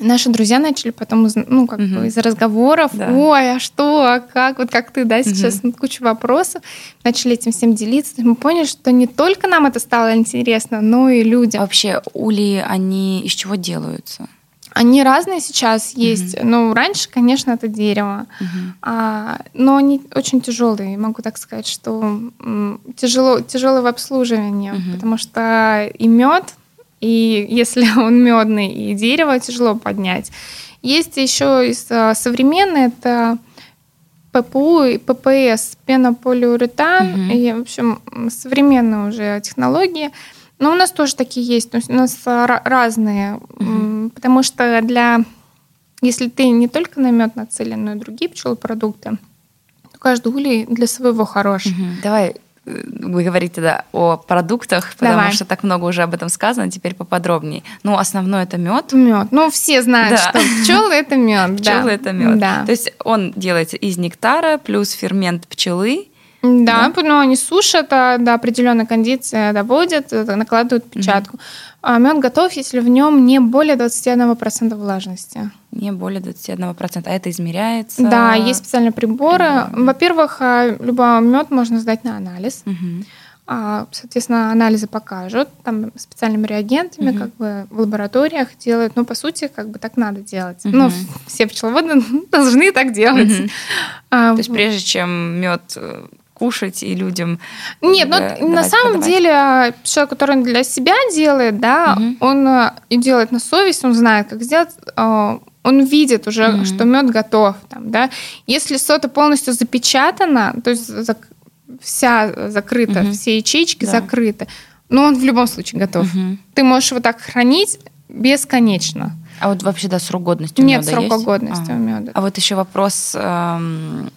Наши друзья начали потом, ну, как угу. бы из разговоров, да. ой, а что, а как, вот как ты, да, сейчас угу. куча вопросов, начали этим всем делиться. Мы поняли, что не только нам это стало интересно, но и людям. А вообще ули, они из чего делаются? Они разные сейчас есть. Uh-huh. Ну, раньше, конечно, это дерево. Uh-huh. А, но они очень тяжелые. Могу так сказать, что тяжело, тяжело в обслуживании, uh-huh. потому что и мед, и если <laughs> он медный, и дерево тяжело поднять. Есть еще и современные, это ППУ и ППС, пенополиуретан, угу. и, в общем, современные уже технологии. Но у нас тоже такие есть, у нас разные, угу. потому что для, если ты не только на мед нацелен, но и другие пчелопродукты, то каждый улей для своего хорош. Угу. Давай вы говорите да, о продуктах, потому Давай. что так много уже об этом сказано, теперь поподробнее. Ну, основной это мед. Мед. Ну, все знают, да. что пчелы это мед. <laughs> Пчелы да. это мед. Да. То есть он делается из нектара плюс фермент пчелы. Да, да, но они сушат, а до определенной кондиции доводят, э, накладывают печатку. Угу. А мед готов, если в нем не более 21% влажности. Не более 21%. А это измеряется? Да, есть специальные приборы. приборы. Во-первых, а, любой мед можно сдать на анализ. Угу. Соответственно, анализы покажут, там специальными реагентами, угу. как бы в лабораториях делают. Но по сути, как бы так надо делать. Угу. Ну, все пчеловоды <laughs> должны так делать. Угу. А, То есть прежде чем мед э, кушать и людям. Нет, ну на самом продавать. деле а, человек, который для себя делает, да, угу. он а, и делает на совесть, он знает, как сделать. Он видит уже, угу. что мед готов, там, да. Если сота полностью запечатана, то есть вся закрыта, угу. все ячейки да. закрыты, но он в любом случае готов. Угу. Ты можешь его так хранить бесконечно. А вот вообще, да, срок годности у Нет меда есть? годности а. у меда. А вот еще вопрос. Эм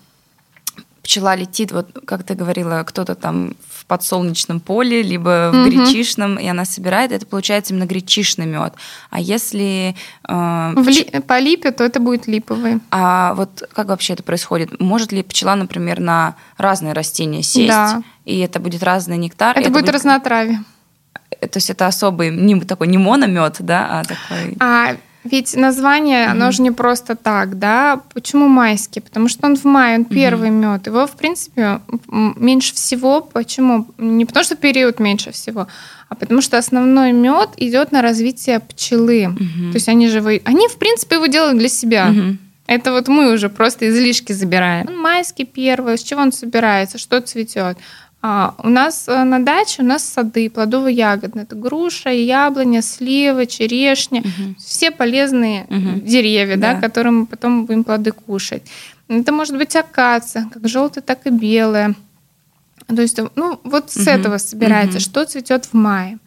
пчела летит, вот как ты говорила, кто-то там в подсолнечном поле, либо в угу. гречишном, и она собирает, это получается именно гречишный мед. А если... Э, в ли, по липе, то это будет липовый. А вот как вообще это происходит? Может ли пчела, например, на разные растения сесть, да. и это будет разный нектар? Это, это будет, будет разнотравие. То есть это особый, не такой не мономед, да, а такой... А ведь название, mm-hmm. оно же не просто так, да? Почему майский? Потому что он в мае, он первый mm-hmm. мед. Его, в принципе, меньше всего. Почему? Не потому что период меньше всего, а потому что основной мед идет на развитие пчелы. Mm-hmm. То есть они же, они, в принципе, его делают для себя. Mm-hmm. Это вот мы уже просто излишки забираем. Он майский первый, с чего он собирается, что цветет. А, у нас э, на даче у нас сады плодово-ягодные. Это груша, яблоня, слива, черешня. Угу. Все полезные угу. деревья, да. Да, которым мы потом будем плоды кушать. Это может быть акация, как желтая, так и белая. То есть, ну, вот с угу. этого собирается, угу. что цветет в мае.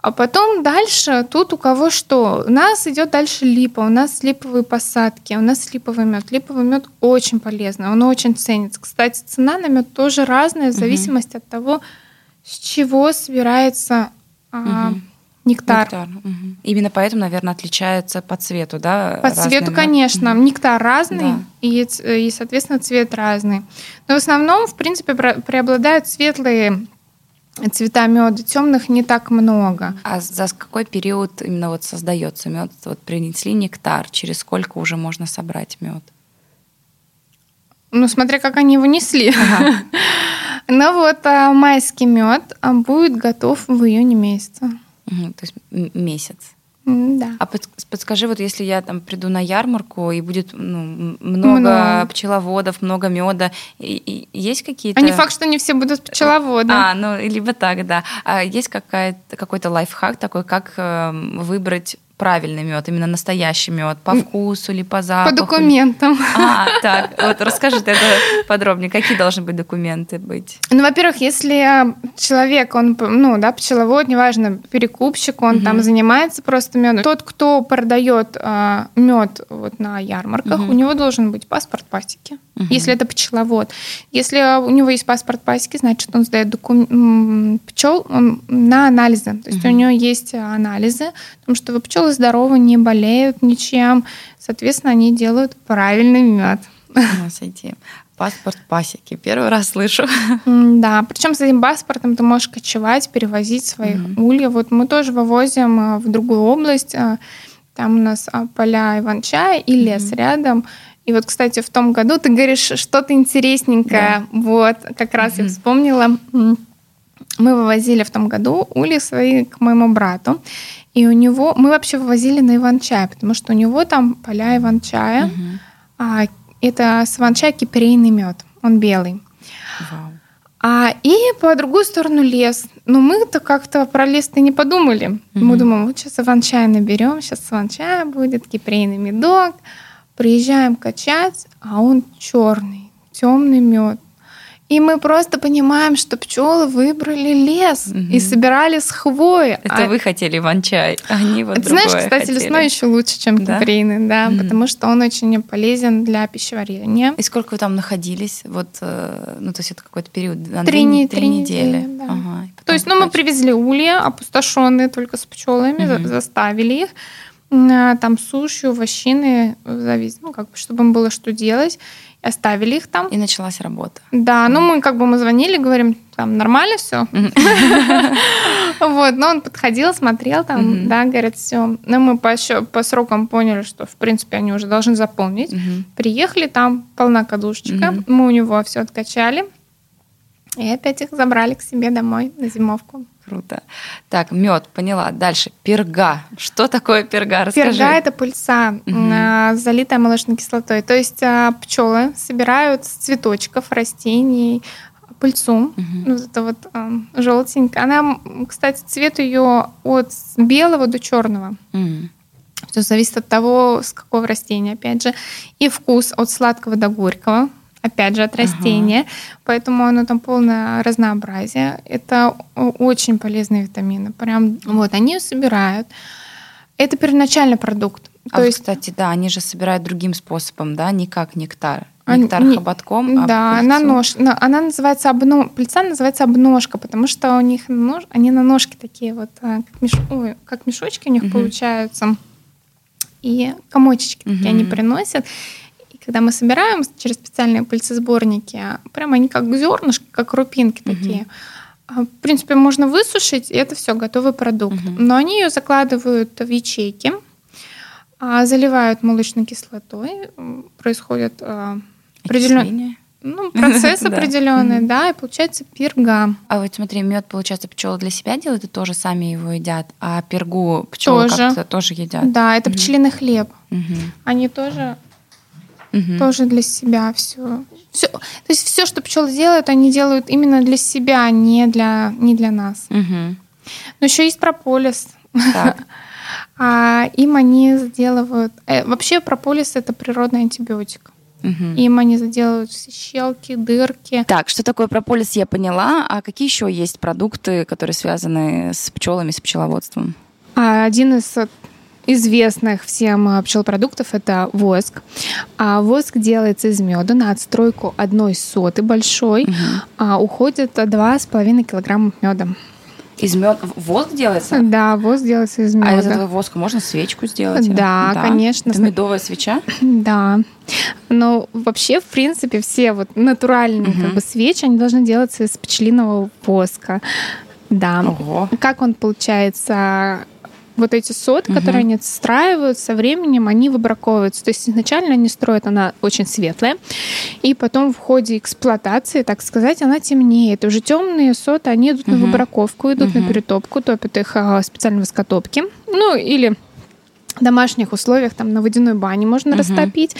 А потом дальше тут у кого что. У нас идет дальше липа, у нас липовые посадки, у нас липовый мед. Липовый мед очень полезный, он очень ценится. Кстати, цена на мед тоже разная в зависимости угу. от того, с чего собирается угу. а, нектар. нектар. Угу. Именно поэтому, наверное, отличается по цвету, да? По цвету, мед. конечно. Угу. Нектар разный, да. и, и, соответственно, цвет разный. Но в основном, в принципе, преобладают светлые цвета меда темных не так много. А за какой период именно вот создается мед? Вот принесли нектар, через сколько уже можно собрать мед? Ну, смотря как они его несли. Ага. Ну вот а, майский мед а, будет готов в июне месяце. Угу, то есть месяц. Да. А подскажи, вот если я там приду на ярмарку и будет ну, много, много пчеловодов, много меда, и, и есть какие-то? А не факт, что не все будут пчеловоды. А, ну либо так, да. А есть какая-то какой-то лайфхак такой, как э, выбрать правильный мед, именно настоящий мед, по вкусу или по запаху? По документам. А, так, вот расскажи это подробнее. Какие должны быть документы быть? Ну, во-первых, если человек, он, ну, да, пчеловод, неважно, перекупщик, он угу. там занимается просто медом, тот, кто продает а, мед вот на ярмарках, угу. у него должен быть паспорт пасеки, угу. если это пчеловод. Если у него есть паспорт пасеки, значит, он сдает докум... пчел он на анализы. То есть угу. у него есть анализы, потому что вы пчелы здоровы, не болеют ничем. Соответственно, они делают правильный мед. Сойти. Паспорт пасеки. Первый раз слышу. Да, причем с этим паспортом ты можешь кочевать, перевозить своих mm ульев. Вот мы тоже вывозим э, в другую область. Э, там у нас а, поля иван-чая и лес mm рядом. И вот, кстати, в том году ты говоришь что-то интересненькое. Да. Вот, как раз mm я вспомнила. Мы вывозили в том году ули свои к моему брату. И у него мы вообще вывозили на Иван-чай, потому что у него там поля Иван-чая. Угу. А, это с Иван-чая кипрейный мед, он белый. Вау. А, и по другую сторону лес. Но мы-то как-то про лес-то не подумали. Угу. Мы думаем, вот сейчас иван-чай наберем, сейчас иван-чай будет, кипрейный медок. Приезжаем качать, а он черный, темный мед. И мы просто понимаем, что пчелы выбрали лес угу. и собирали с хвои. Это а... вы хотели иван-чай, а они вот Ты знаешь, кстати, хотели. лесной еще лучше, чем да? кипрейный, да, угу. потому что он очень полезен для пищеварения. И сколько вы там находились? Вот, э, ну, то есть это какой-то период? Три, три, три недели. недели да. ага, то есть, ну, мы привезли улья, опустошенные только с пчелами, угу. заставили их а, там суши, овощины, завис, ну, как бы, чтобы им было что делать оставили их там. И началась работа. Да, ну мы как бы мы звонили, говорим, там нормально все. <laughs> Вот, но он подходил, смотрел там, да, говорят, все. Но мы по срокам поняли, что, в принципе, они уже должны заполнить. Приехали, там полна кадушечка, мы у него все откачали. И опять их забрали к себе домой на зимовку. Круто. Так, мед, поняла. Дальше. Перга. Что такое перга? Расскажи. Перга это пыльца, угу. залитая молочной кислотой. То есть а, пчелы собирают с цветочков, растений пыльцу. Угу. Вот это вот а, желтенькая. Она, кстати, цвет ее от белого до черного. Угу. Все зависит от того, с какого растения, опять же. И вкус от сладкого до горького опять же, от растения, ага. поэтому оно там полное разнообразие. Это очень полезные витамины. Прям вот они собирают. Это первоначальный продукт. А То вот, есть, кстати, да, они же собирают другим способом, да, не как нектар. нектар не, хоботком. А да, на нож, она называется обно, пыльца называется обножка, потому что у них нож, они на ножке такие вот, а, как, меш, ой, как мешочки у них угу. получаются, и комочечки угу. такие они приносят. Когда мы собираем через специальные пыльцесборники, прямо они как зернышки, как крупинки угу. такие. В принципе, можно высушить, и это все готовый продукт. Угу. Но они ее закладывают в ячейки, а, заливают молочной кислотой, происходит а, определенный ну, процесс <laughs> определенный, да, и получается пирга. А вот смотри, мед, получается, пчелы для себя делают и тоже сами его едят, а пергу пчелы тоже. как-то тоже едят. Да, это пчелиный хлеб. Они тоже тоже для себя все. все. То есть все, что пчелы делают, они делают именно для себя, не для, не для нас. Но еще есть прополис. Так. <laughs> А им они заделывают... Э, вообще прополис – это природный антибиотик. Угу. Им они заделывают все щелки, дырки. Так, что такое прополис, я поняла. А какие еще есть продукты, которые связаны с пчелами, с пчеловодством? А, один из известных всем э, пчелопродуктов это воск. А воск делается из меда на отстройку одной соты большой. Угу. А, уходит 2,5 килограмма меда. Из меда воск делается? Да, воск делается из меда. А из этого воска можно свечку сделать? Да, да. конечно. Это медовая свеча? Да. Но вообще, в принципе, все вот натуральные угу. как бы свечи, они должны делаться из пчелиного воска. Да. Ого. Как он получается? Вот эти соты, угу. которые они отстраивают, со временем они выбраковываются. То есть изначально они строят, она очень светлая, и потом в ходе эксплуатации, так сказать, она темнеет. Уже темные соты, они идут угу. на выбраковку, идут угу. на перетопку, топят их а, специально в воскотопке. Ну, или домашних условиях, там на водяной бане можно угу. растопить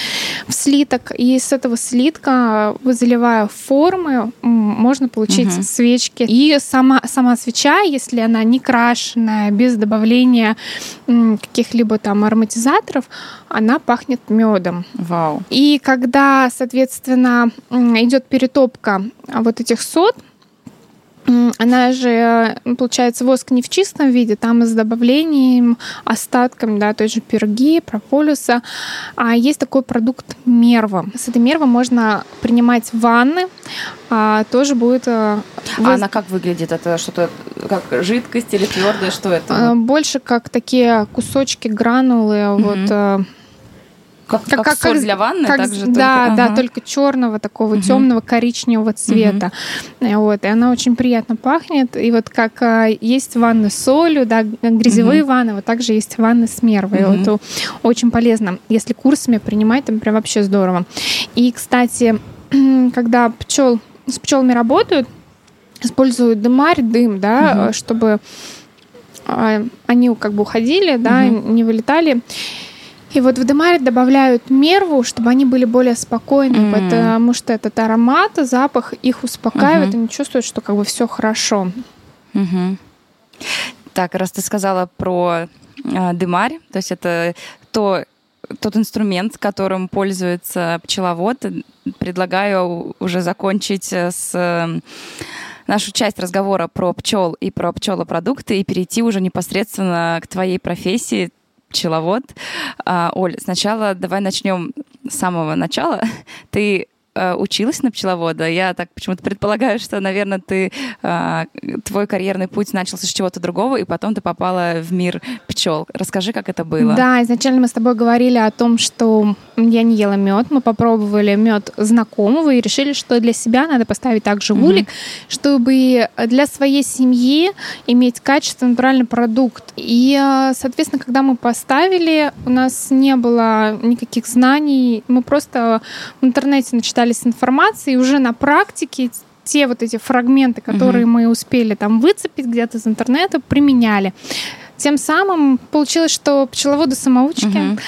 в слиток, и с этого слитка, заливая формы, можно получить угу. свечки. И сама, сама свеча, если она не крашеная, без добавления каких-либо там ароматизаторов, она пахнет медом. Вау. И когда, соответственно, идет перетопка вот этих сот, она же, получается, воск не в чистом виде, там с добавлением, остатками, да, той же перги, прополиса. А есть такой продукт мерва. С этой мервы можно принимать ванны, а тоже будет... А, а она как выглядит? Это что-то как жидкость или твердое? Что это? А, больше как такие кусочки, гранулы, угу. вот как, как, как соль как, для ванны, как, также да, только, да, ага. только черного такого угу. темного коричневого цвета, угу. вот, и она очень приятно пахнет, и вот как а, есть ванны с солью, да, грязевые угу. ванны, вот также есть ванны с мервой, угу. вот, очень полезно, если курсами принимать, там прям вообще здорово. И, кстати, <clears throat> когда пчел с пчелами работают, используют дымарь, дым, да, угу. чтобы а, они как бы уходили, да, угу. не вылетали. И вот в Демаре добавляют мерву, чтобы они были более спокойны, mm. потому что этот аромат, запах их успокаивает, uh-huh. они чувствуют, что как бы все хорошо. Uh-huh. Так, раз ты сказала про э, Демарь, то есть это то, тот инструмент, которым пользуется пчеловод, предлагаю уже закончить с э, нашу часть разговора про пчел и про пчелопродукты и перейти уже непосредственно к твоей профессии пчеловод. А, Оль, сначала давай начнем с самого начала. <laughs> Ты училась на пчеловода. Я так почему-то предполагаю, что, наверное, ты э, твой карьерный путь начался с чего-то другого, и потом ты попала в мир пчел. Расскажи, как это было. Да, изначально мы с тобой говорили о том, что я не ела мед. Мы попробовали мед знакомого и решили, что для себя надо поставить также в улик, mm-hmm. чтобы для своей семьи иметь качественный натуральный продукт. И, э, соответственно, когда мы поставили, у нас не было никаких знаний. Мы просто в интернете начитали с информацией, и уже на практике те вот эти фрагменты, которые угу. мы успели там выцепить где-то из интернета, применяли. Тем самым получилось, что пчеловоды-самоучки угу.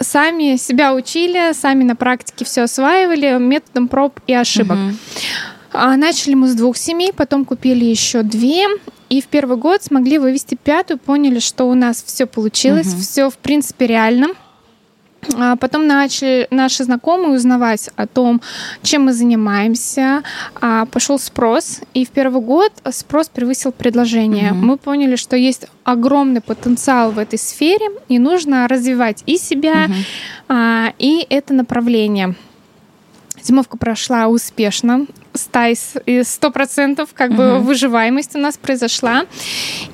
сами себя учили, сами на практике все осваивали методом проб и ошибок. Угу. Начали мы с двух семей, потом купили еще две, и в первый год смогли вывести пятую, поняли, что у нас все получилось, угу. все в принципе реально. А потом начали наши знакомые узнавать о том, чем мы занимаемся. А, пошел спрос, и в первый год спрос превысил предложение. Угу. Мы поняли, что есть огромный потенциал в этой сфере, и нужно развивать и себя, угу. и это направление. Зимовка прошла успешно стайс и сто процентов как угу. бы выживаемость у нас произошла.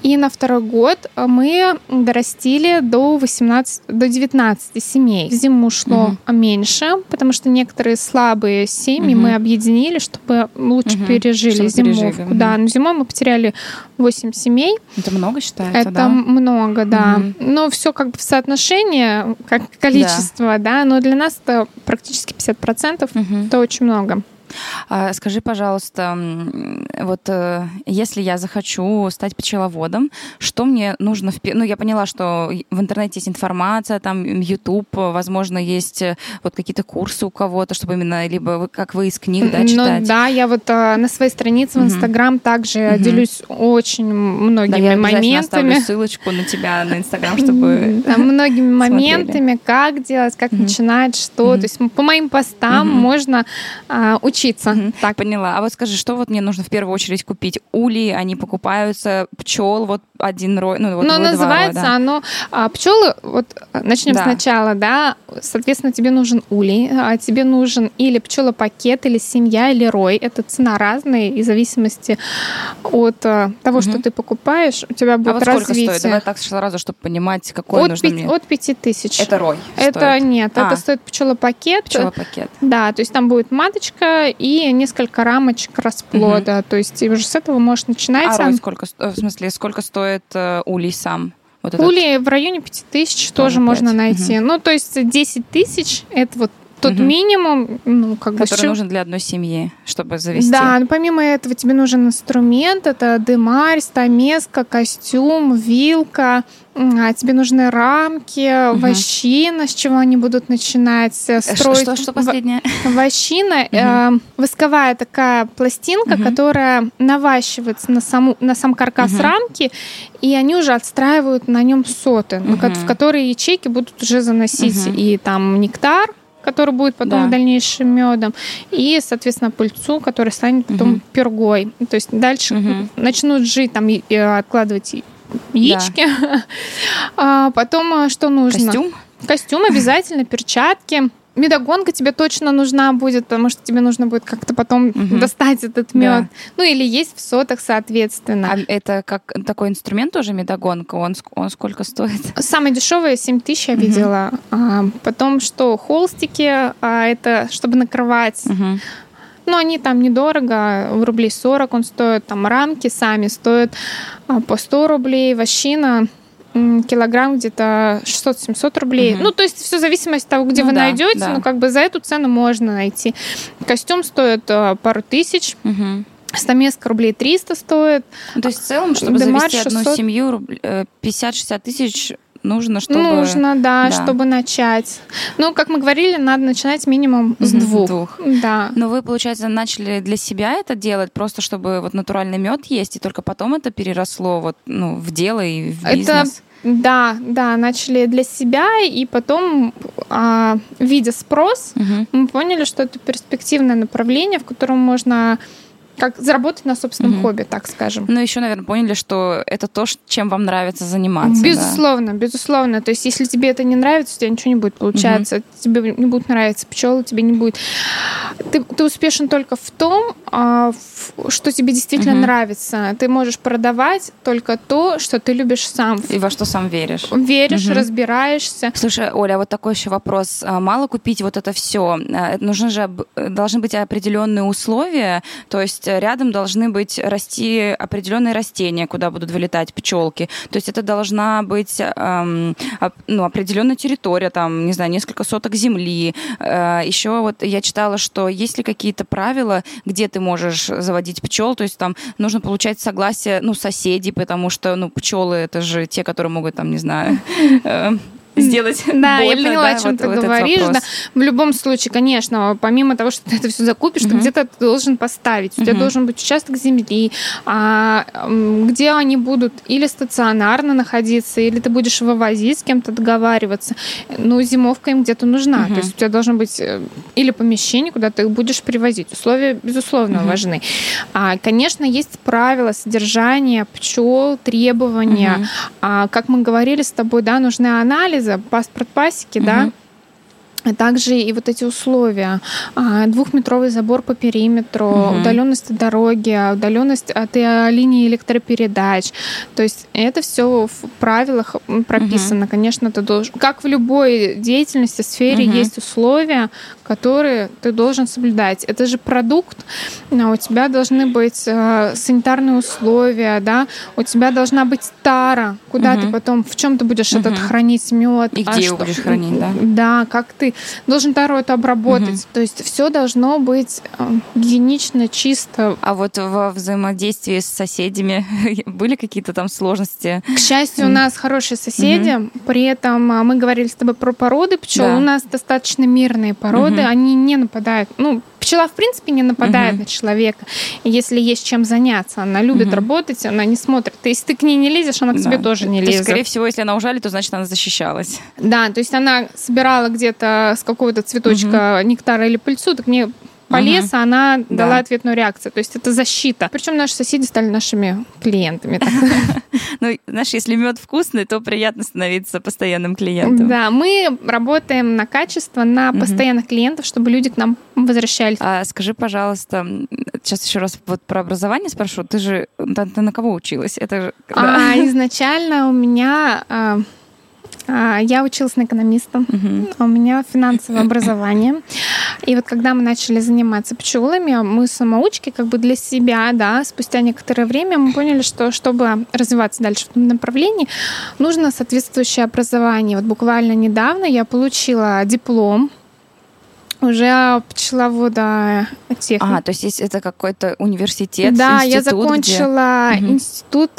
И на второй год мы дорастили до 18, до 19 семей. В зиму ушло угу. меньше, потому что некоторые слабые семьи угу. мы объединили, чтобы лучше угу. пережили чтобы зимовку. Пережили. Да, но зимой мы потеряли 8 семей. Это много считается, Это да? много, да. Угу. Но все как бы в соотношении, как количество, да, да но для нас это практически 50%, угу. это очень много. А, скажи, пожалуйста, вот э, если я захочу стать пчеловодом, что мне нужно... В... Ну, я поняла, что в интернете есть информация, там YouTube, возможно, есть э, вот какие-то курсы у кого-то, чтобы именно либо как вы из книг, да, ну читать. Ну, да, я вот э, на своей странице в Инстаграм также угу. делюсь очень многими да, я моментами. оставлю ссылочку на тебя на Инстаграм, чтобы да, Многими <laughs> моментами, как делать, как угу. начинать, что. Угу. То есть по моим постам угу. можно а, учиться учиться. Так, поняла. А вот скажи, что вот мне нужно в первую очередь купить? Ули, они покупаются, пчел, вот один рой. Ну, вот ну называется два роя, да. оно а, пчелы. Вот начнем да. сначала, да. Соответственно, тебе нужен улей, а тебе нужен или пчелопакет, или семья, или рой. Это цена разная, и в зависимости от а, того, угу. что ты покупаешь, у тебя будет а вот развитие. Сколько стоит? Давай так сразу, чтобы понимать, какой от нужно 5, мне. От пяти тысяч. Это рой. Это стоит. нет, а. это стоит пчелопакет. Пчелопакет. Да, то есть там будет маточка и несколько рамочек расплода. Угу. То есть уже с этого можешь начинать. А сколько? В смысле, сколько стоит э, улей сам? Вот Улей в районе 5000 тоже, тоже можно найти. Угу. Ну, то есть 10 тысяч это вот тот угу. минимум, ну, как Который бы... нужен для одной семьи, чтобы завести. Да, но помимо этого тебе нужен инструмент, это дымарь, стамеска, костюм, вилка, а тебе нужны рамки, угу. вощина, с чего они будут начинать э, строить. Что, что, что последнее? Вощина, угу. э, восковая такая пластинка, угу. которая наващивается на, саму, на сам каркас угу. рамки, и они уже отстраивают на нем соты, угу. в которые ячейки будут уже заносить угу. и там нектар, который будет потом да. в дальнейшем медом, и, соответственно, пыльцу, которая станет потом угу. пергой. То есть дальше угу. начнут жить, там, и, и откладывать яички. Да. <laughs> а, потом а, что нужно? Костюм? Костюм обязательно, перчатки медогонка тебе точно нужна будет, потому что тебе нужно будет как-то потом угу. достать этот мед. Да. Ну или есть в сотах, соответственно. А это как такой инструмент тоже медогонка? Он, он сколько стоит? Самый дешевый 7 тысяч я угу. видела. А, потом что, холстики, а, это чтобы накрывать. Угу. Ну, они там недорого, в рублей 40 он стоит, там рамки сами стоят а, по 100 рублей, вощина килограмм где-то 600-700 рублей. Угу. Ну, то есть все в зависимости от того, где ну, вы да, найдете. Да. Ну, как бы за эту цену можно найти. Костюм стоит э, пару тысяч. Угу. Стамеска рублей 300 стоит. Ну, то есть в целом, чтобы Демар завести 600... одну семью, 50-60 э, тысяч нужно, чтобы... Нужно, да, да, чтобы начать. Ну, как мы говорили, надо начинать минимум с двух. двух. Да. Но вы, получается, начали для себя это делать, просто чтобы вот натуральный мед есть, и только потом это переросло вот, ну, в дело и в бизнес? Это да, да, начали для себя, и потом, а, видя спрос, угу. мы поняли, что это перспективное направление, в котором можно как заработать на собственном угу. хобби, так скажем. Ну, еще, наверное, поняли, что это то, чем вам нравится заниматься. Безусловно, да? безусловно. То есть, если тебе это не нравится, у тебя ничего не будет получаться. Угу. Тебе не будут нравиться пчелы, тебе не будет. Ты, ты успешен только в том, а, что тебе действительно угу. нравится. Ты можешь продавать только то, что ты любишь сам. И во что сам веришь. Веришь, угу. разбираешься. Слушай, Оля, вот такой еще вопрос. А, мало купить вот это все. А, нужны же должны быть определенные условия. То есть рядом должны быть расти определенные растения, куда будут вылетать пчелки. То есть это должна быть эм, ну, определенная территория, там, не знаю, несколько соток земли. Э, еще вот я читала, что есть ли какие-то правила, где ты можешь заводить пчел, то есть там нужно получать согласие ну, соседей, потому что ну, пчелы это же те, которые могут, там, не знаю, <laughs> э, сделать Да, больно, я поняла, да, о чем вот, ты вот говоришь. Да. В любом случае, конечно, помимо того, что ты это все закупишь, угу. ты где-то должен поставить. У тебя должен быть участок земли, а, где они будут или стационарно находиться, или ты будешь вывозить, с кем-то договариваться. Ну, зимовка им где-то нужна. Угу. То есть у тебя должно быть э, или помещение, куда ты их будешь привозить. Условия, безусловно, угу. важны. А, конечно, есть правила содержания пчел, требования. Угу. А, как мы говорили с тобой, да, нужны анализы анализа, паспорт пасеки, угу. да, а также и вот эти условия. А, двухметровый забор по периметру, угу. удаленность от дороги, удаленность от э, линии электропередач. То есть это все в правилах прописано. Угу. Конечно, ты должен... Как в любой деятельности, сфере угу. есть условия, которые ты должен соблюдать. Это же продукт, у тебя должны быть э, санитарные условия, да, у тебя должна быть тара, куда угу. ты потом, в чем ты будешь угу. этот хранить мед. И а где что, его будешь хранить, да? Да, как ты должен тару это обработать. Угу. То есть все должно быть э, гигиенично, чисто. А вот во взаимодействии с соседями <laughs> были какие-то там сложности? К счастью, у нас хорошие соседи, угу. при этом а, мы говорили с тобой про породы пчел, да. у нас достаточно мирные породы, угу. Они не нападают. Ну, пчела в принципе не нападает на человека. Если есть чем заняться, она любит работать, она не смотрит. То есть ты к ней не лезешь, она к тебе тоже не лезет. Скорее всего, если она ужалит, то значит она защищалась. Да, то есть она собирала где-то с какого-то цветочка нектара или пыльцу, так мне полез, угу. она да. дала ответную реакцию. То есть это защита. Причем наши соседи стали нашими клиентами. <laughs> Ну, знаешь, если мед вкусный, то приятно становиться постоянным клиентом. Да, мы работаем на качество, на постоянных клиентов, чтобы люди к нам возвращались. А скажи, пожалуйста, сейчас еще раз вот про образование спрошу. Ты же ты на кого училась? Это а, <laughs> изначально у меня а, а, я училась на экономиста, uh-huh. у меня финансовое образование. И вот когда мы начали заниматься пчелами, мы самоучки как бы для себя, да, спустя некоторое время мы поняли, что чтобы развиваться дальше в этом направлении, нужно соответствующее образование. Вот буквально недавно я получила диплом уже пчеловода техника. А, то есть это какой-то университет, Да, институт, я закончила где... институт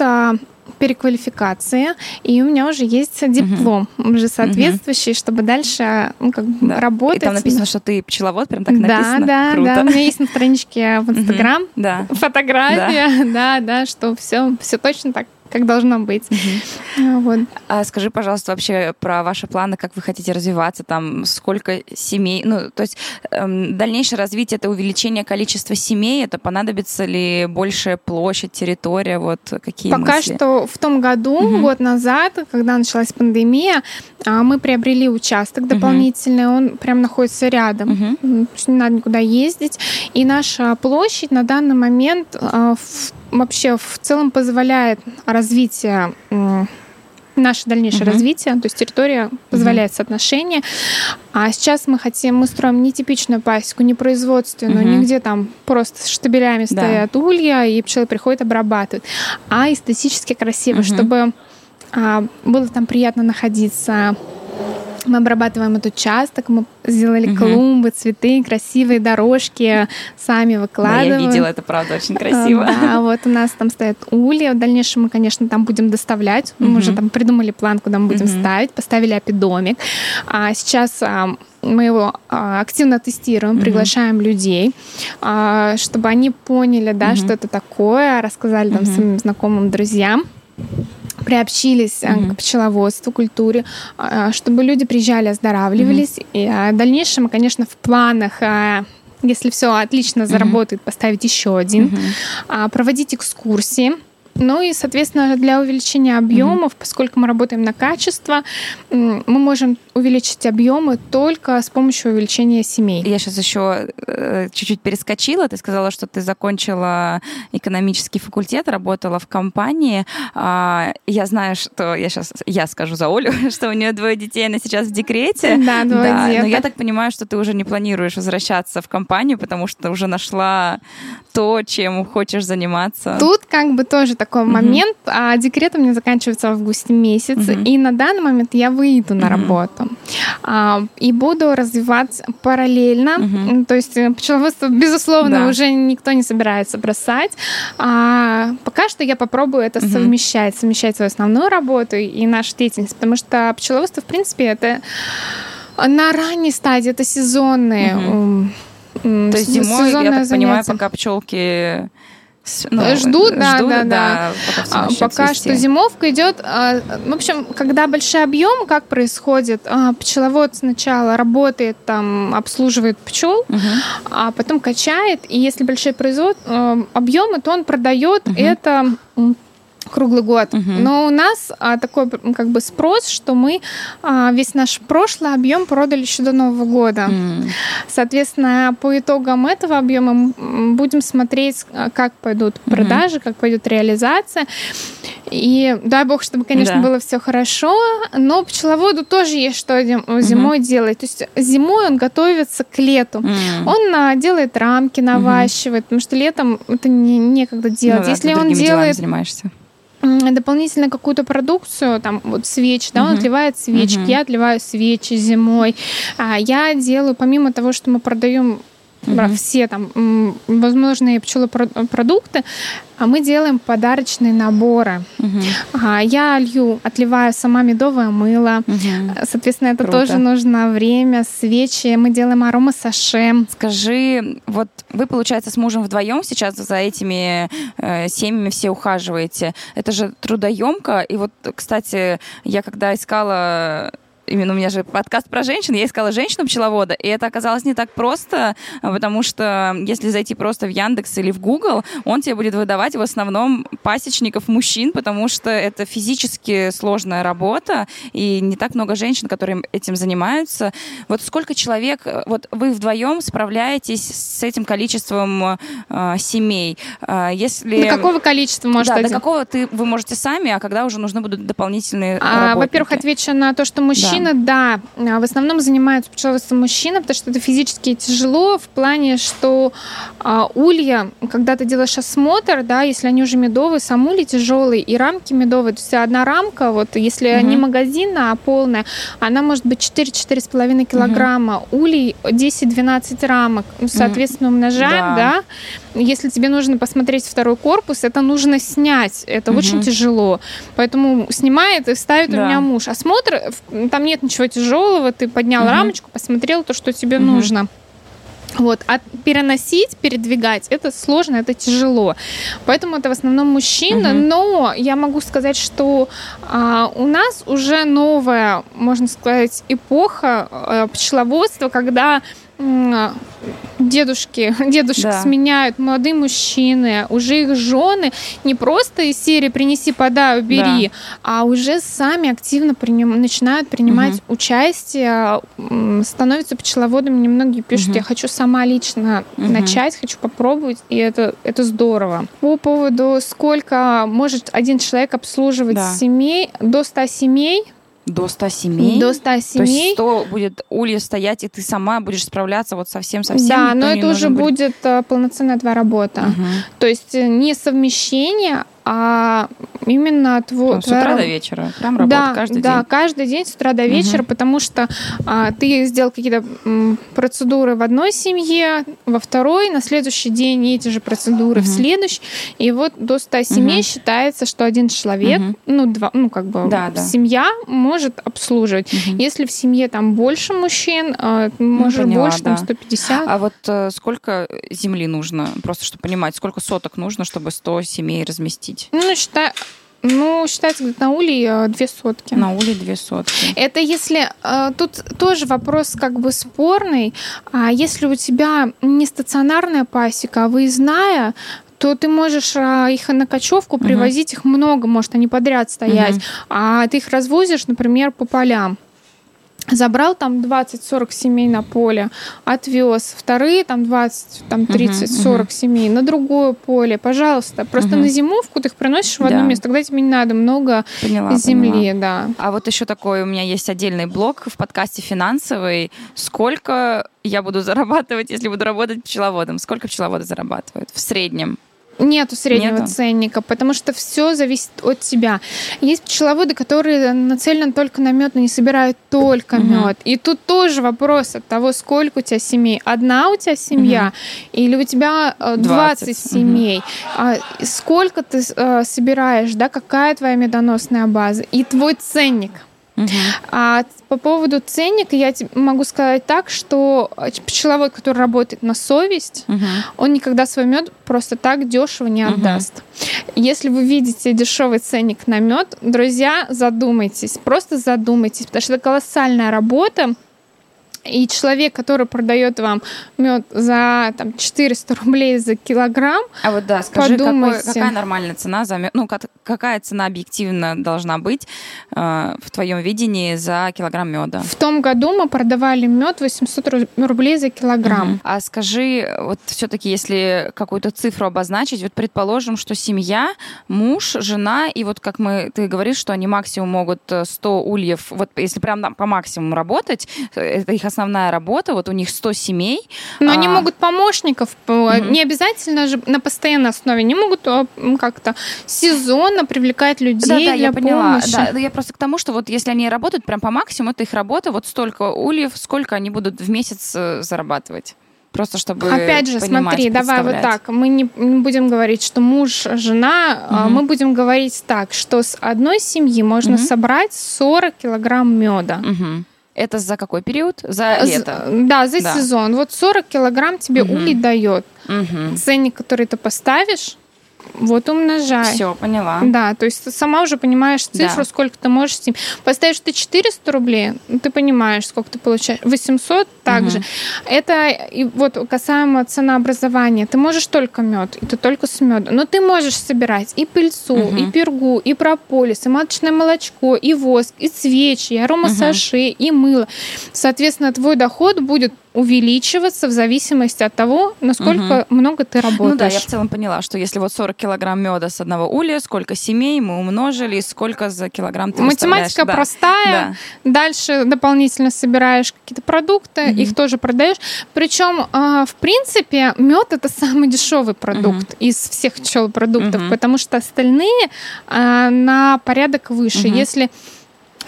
переквалификации, и у меня уже есть диплом, угу. уже соответствующий, угу. чтобы дальше ну, как да. работать. И там написано, что ты пчеловод, прям так написано. Да, Круто. да, у меня есть на страничке в Инстаграм да. фотография, да, <laughs> да, что все, все точно так как должно быть. Угу. Вот. А скажи, пожалуйста, вообще про ваши планы, как вы хотите развиваться, там сколько семей, ну, то есть эм, дальнейшее развитие это увеличение количества семей, это понадобится ли большая площадь, территория, вот какие Пока мысли? что в том году, угу. год назад, когда началась пандемия, а, мы приобрели участок дополнительный, угу. он прям находится рядом, угу. не надо никуда ездить, и наша площадь на данный момент а, в вообще в целом позволяет развитие наше дальнейшее uh-huh. развитие, то есть территория позволяет uh-huh. соотношение. А сейчас мы хотим, мы строим нетипичную пасеку, не производственную, uh-huh. нигде там просто штабелями да. стоят улья, и пчелы приходят, обрабатывают, а эстетически красиво, uh-huh. чтобы а, было там приятно находиться, мы обрабатываем этот участок, мы сделали угу. клумбы, цветы, красивые дорожки, сами выкладываем. Да, я видела, это правда очень красиво. Да, вот у нас там стоят улья. В дальнейшем мы, конечно, там будем доставлять. Угу. Мы уже там придумали план, куда мы будем угу. ставить, поставили апидомик. А сейчас а, мы его а, активно тестируем, приглашаем mm людей, а, чтобы они поняли, да, mm что это такое, рассказали там mm своим знакомым, друзьям приобщились mm-hmm. к пчеловодству, культуре, а, чтобы люди приезжали, оздоравливались. Mm-hmm. И в дальнейшем, конечно, в планах если все отлично заработает, mm-hmm. поставить еще один, mm-hmm. проводить экскурсии ну и, соответственно, для увеличения объемов, mm-hmm. поскольку мы работаем на качество, мы можем увеличить объемы только с помощью увеличения семей. Я сейчас еще э, чуть-чуть перескочила. Ты сказала, что ты закончила экономический факультет, работала в компании. А, я знаю, что я сейчас я скажу за Олю, <laughs> что у нее двое детей, она сейчас в декрете. Да, двое да, деток. Но я так понимаю, что ты уже не планируешь возвращаться в компанию, потому что уже нашла то, чем хочешь заниматься. Тут как бы тоже такой mm-hmm. момент. А декрет у меня заканчивается в августе месяц, mm-hmm. и на данный момент я выйду на mm-hmm. работу. А, и буду развиваться параллельно. Mm-hmm. То есть э, пчеловодство, безусловно, да. уже никто не собирается бросать. А, пока что я попробую это mm-hmm. совмещать, совмещать свою основную работу и нашу деятельность, потому что пчеловодство, в принципе, это на ранней стадии, это сезонные. Mm-hmm. То есть зимой, я так занятие. понимаю, пока пчелки ну, ждут, да, ждут, да, да. да. Пока, пока что зимовка идет. А, в общем, когда большой объем, как происходит? А, пчеловод сначала работает, там, обслуживает пчел, угу. а потом качает, и если большой производ, объемы, то он продает угу. это круглый год. Угу. Но у нас а, такой как бы спрос, что мы а, весь наш прошлый объем продали еще до Нового года. Mm. Соответственно, по итогам этого объема будем смотреть, а, как пойдут продажи, mm-hmm. как пойдет реализация. И дай бог, чтобы, конечно, да. было все хорошо, но пчеловоду тоже есть что зимой угу. делать. То есть зимой он готовится к лету. Угу. Он а, делает рамки, наващивает, угу. потому что летом это не, некогда делать. Ну, да, Если он делает... занимаешься дополнительно какую-то продукцию, там вот свечи, да, uh-huh. он отливает свечки, uh-huh. я отливаю свечи зимой. А я делаю, помимо того, что мы продаем угу. все там возможные пчелопродукты, а мы делаем подарочные наборы. Угу. Я лью, отливаю сама медовое мыло. Угу. Соответственно, это Круто. тоже нужно время, свечи. Мы делаем арома саше. Скажи, вот вы, получается, с мужем вдвоем сейчас за этими э, семьями все ухаживаете. Это же трудоемко. И вот, кстати, я когда искала именно у меня же подкаст про женщин, я искала женщину-пчеловода, и это оказалось не так просто, потому что если зайти просто в Яндекс или в Google, он тебе будет выдавать в основном пасечников мужчин, потому что это физически сложная работа, и не так много женщин, которые этим занимаются. Вот сколько человек, вот вы вдвоем справляетесь с этим количеством э, семей? Э, если... До какого количества может Да, один? до какого ты, вы можете сами, а когда уже нужны будут дополнительные а, Во-первых, отвечу на то, что мужчины Мужчины, да. да, в основном занимаются пчеловодством мужчины, потому что это физически тяжело в плане, что а, улья, когда ты делаешь осмотр, да, если они уже медовые, сам улей тяжелый, и рамки медовые, то есть одна рамка, вот если угу. не магазина, а полная, она может быть 4-4,5 килограмма, угу. улей 10-12 рамок, ну, соответственно, умножаем, да. да. Если тебе нужно посмотреть второй корпус, это нужно снять, это угу. очень тяжело, поэтому снимает и ставит да. у меня муж. Осмотр, там там нет ничего тяжелого, ты поднял угу. рамочку, посмотрел то, что тебе угу. нужно. Вот, а переносить, передвигать, это сложно, это тяжело. Поэтому это в основном мужчина. Угу. Но я могу сказать, что а, у нас уже новая, можно сказать, эпоха а, пчеловодства, когда дедушки, <laughs> дедушек да. сменяют молодые мужчины, уже их жены не просто из серии «принеси, подай, убери», да. а уже сами активно приним, начинают принимать угу. участие, становятся пчеловодами. Немногие пишут, угу. я хочу сама лично угу. начать, хочу попробовать, и это, это здорово. По поводу, сколько может один человек обслуживать да. семей, до 100 семей – до 100 семей? До 100 семей. То есть 100 будет улья стоять, и ты сама будешь справляться вот совсем со всем? Да, но это уже будет, будет э, полноценная твоя работа. Угу. То есть э, не совмещение, а именно твой... С утра до вечера, прям работа да, каждый да, день. Да, каждый день с утра до вечера, угу. потому что а, ты сделал какие-то процедуры в одной семье, во второй, на следующий день эти же процедуры угу. в следующий, и вот до 100 семей угу. считается, что один человек, угу. ну, два, ну, как бы да, да. семья может обслуживать. Угу. Если в семье там больше мужчин, а, может ну, поняла, больше, да. там 150. А вот а, сколько земли нужно, просто чтобы понимать, сколько соток нужно, чтобы 100 семей разместить? Платить? Ну, считай, ну, считается, где-то на улей э, две сотки. На улей две сотки. Это если... Э, тут тоже вопрос как бы спорный. А если у тебя не стационарная пасека, а выездная, то ты можешь а, их на кочевку привозить, uh их много, может, они подряд стоять, uh а ты их развозишь, например, по полям забрал там 20-40 семей на поле, отвез, вторые там 20, там 30-40 uh-huh, uh-huh. семей на другое поле, пожалуйста. Просто uh-huh. на зимовку ты их приносишь в одно да. место, тогда тебе не надо много поняла, земли, поняла. да. А вот еще такой у меня есть отдельный блок в подкасте финансовый. Сколько я буду зарабатывать, если буду работать пчеловодом? Сколько пчеловоды зарабатывают в среднем? Нету среднего Нету. ценника, потому что все зависит от тебя. Есть пчеловоды, которые нацелены только на мед, но не собирают только угу. мед. И тут тоже вопрос от того, сколько у тебя семей. Одна у тебя семья угу. или у тебя 20, э, 20 семей. Угу. Сколько ты э, собираешь, да, какая твоя медоносная база и твой ценник. Угу. А по поводу ценника я могу сказать так, что пчеловод, который работает на совесть, угу. он никогда свой мед просто так дешево не отдаст. Угу. Если вы видите дешевый ценник на мед, друзья, задумайтесь, просто задумайтесь, потому что это колоссальная работа и человек, который продает вам мед за там, 400 рублей за килограмм, а вот да, скажи, какой, какая нормальная цена за мед? Ну, как, какая цена объективно должна быть э, в твоем видении за килограмм меда? В том году мы продавали мед 800 рублей за килограмм. Угу. А скажи, вот все-таки, если какую-то цифру обозначить, вот предположим, что семья, муж, жена, и вот как мы, ты говоришь, что они максимум могут 100 э, ульев, вот если прям по максимуму работать, э, это их основная работа, вот у них 100 семей. Но а... они могут помощников, угу. не обязательно же на постоянной основе, они могут а, как-то сезонно привлекать людей да, да, для я поняла. помощи. Да, я просто к тому, что вот если они работают прям по максимуму, это их работа, вот столько ульев, сколько они будут в месяц э, зарабатывать. Просто чтобы Опять же, смотри, давай вот так. Мы не будем говорить, что муж, жена. Угу. Мы будем говорить так, что с одной семьи можно угу. собрать 40 килограмм меда. Угу. Это за какой период? За лето? Да, за да. сезон. Вот 40 килограмм тебе угу. улей дает. Угу. Ценник, который ты поставишь, вот умножай. Все, поняла. Да, то есть ты сама уже понимаешь цифру, да. сколько ты можешь с ним. Поставишь ты 400 рублей, ну, ты понимаешь, сколько ты получаешь. 800 также. Угу. Это и вот касаемо ценообразования. Ты можешь только мед, и ты только с медом. Но ты можешь собирать и пыльцу, угу. и пергу, и прополис, и маточное молочко, и воск, и свечи, и аромасаши, угу. и мыло. Соответственно, твой доход будет увеличиваться в зависимости от того, насколько угу. много ты работаешь. Ну да, я в целом поняла, что если вот 40 килограмм меда с одного улья, сколько семей мы умножили, сколько за килограмм ты Математика да. простая. Да. Дальше дополнительно собираешь какие-то продукты, угу. их тоже продаешь. Причем, а, в принципе, мед это самый дешевый продукт угу. из всех пчелопродуктов, угу. потому что остальные а, на порядок выше. Угу. Если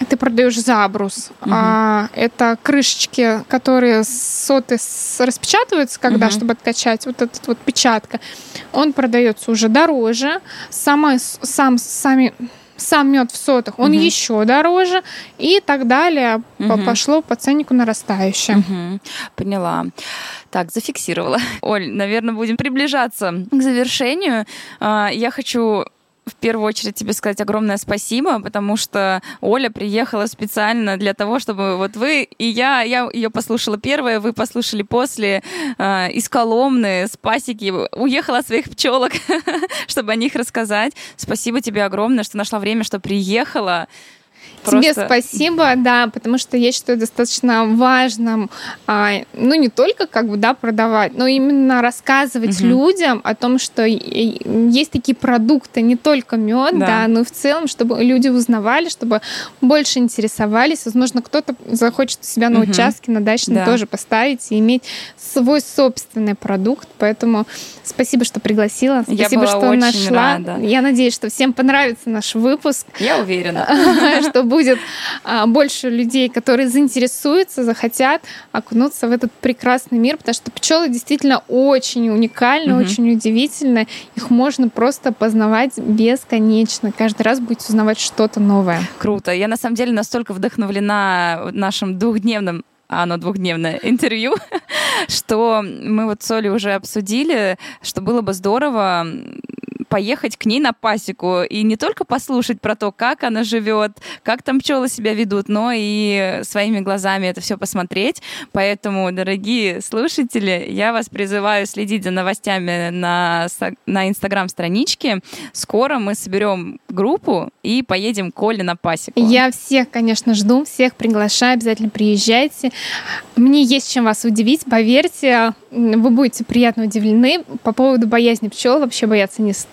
ты продаешь забрус. Угу. А, это крышечки, которые соты распечатываются, когда, угу. чтобы откачать вот этот вот печатка. Он продается уже дороже. Сама, сам, сами сам мед в сотах, он угу. еще дороже, и так далее. Угу. Пошло по ценнику нарастающее. Угу. Поняла. Так, зафиксировала. <laughs> Оль, наверное, будем приближаться к завершению. А, я хочу в первую очередь тебе сказать огромное спасибо, потому что Оля приехала специально для того, чтобы вот вы и я, я ее послушала первая, вы послушали после, э, из Коломны, с пасеки, уехала своих пчелок, <laughs> чтобы о них рассказать. Спасибо тебе огромное, что нашла время, что приехала. Тебе спасибо, да, потому что я считаю достаточно важным, а, ну не только как бы да продавать, но именно рассказывать угу. людям о том, что есть такие продукты, не только мед, да. да, но и в целом, чтобы люди узнавали, чтобы больше интересовались, возможно, кто-то захочет себя на угу. участке, на дачном да. тоже поставить и иметь свой собственный продукт, поэтому спасибо, что пригласила, спасибо, я что нашла. Рада. Я надеюсь, что всем понравится наш выпуск. Я уверена. <laughs> Что будет а, больше людей, которые заинтересуются, захотят окунуться в этот прекрасный мир, потому что пчелы действительно очень уникальны, очень удивительны. Их можно просто познавать бесконечно. Каждый раз будете узнавать что-то новое. Круто. Я на самом деле настолько вдохновлена нашим двухдневным а оно двухдневное интервью, <laughs> что мы вот с Олей уже обсудили, что было бы здорово поехать к ней на пасеку и не только послушать про то, как она живет, как там пчелы себя ведут, но и своими глазами это все посмотреть. Поэтому, дорогие слушатели, я вас призываю следить за новостями на, на инстаграм-страничке. Скоро мы соберем группу и поедем к Оле на пасеку. Я всех, конечно, жду, всех приглашаю, обязательно приезжайте. Мне есть чем вас удивить, поверьте, вы будете приятно удивлены. По поводу боязни пчел вообще бояться не стоит.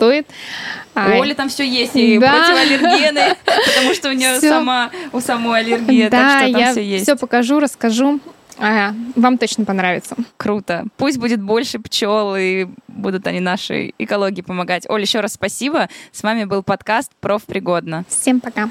У Оли там все есть, и да. противоаллергены, <laughs> потому что у нее сама, у самой аллергия, да, так что там я все есть. все покажу, расскажу. А, вам точно понравится. Круто. Пусть будет больше пчел, и будут они нашей экологии помогать. Оля, еще раз спасибо. С вами был подкаст «Профпригодно». Всем пока.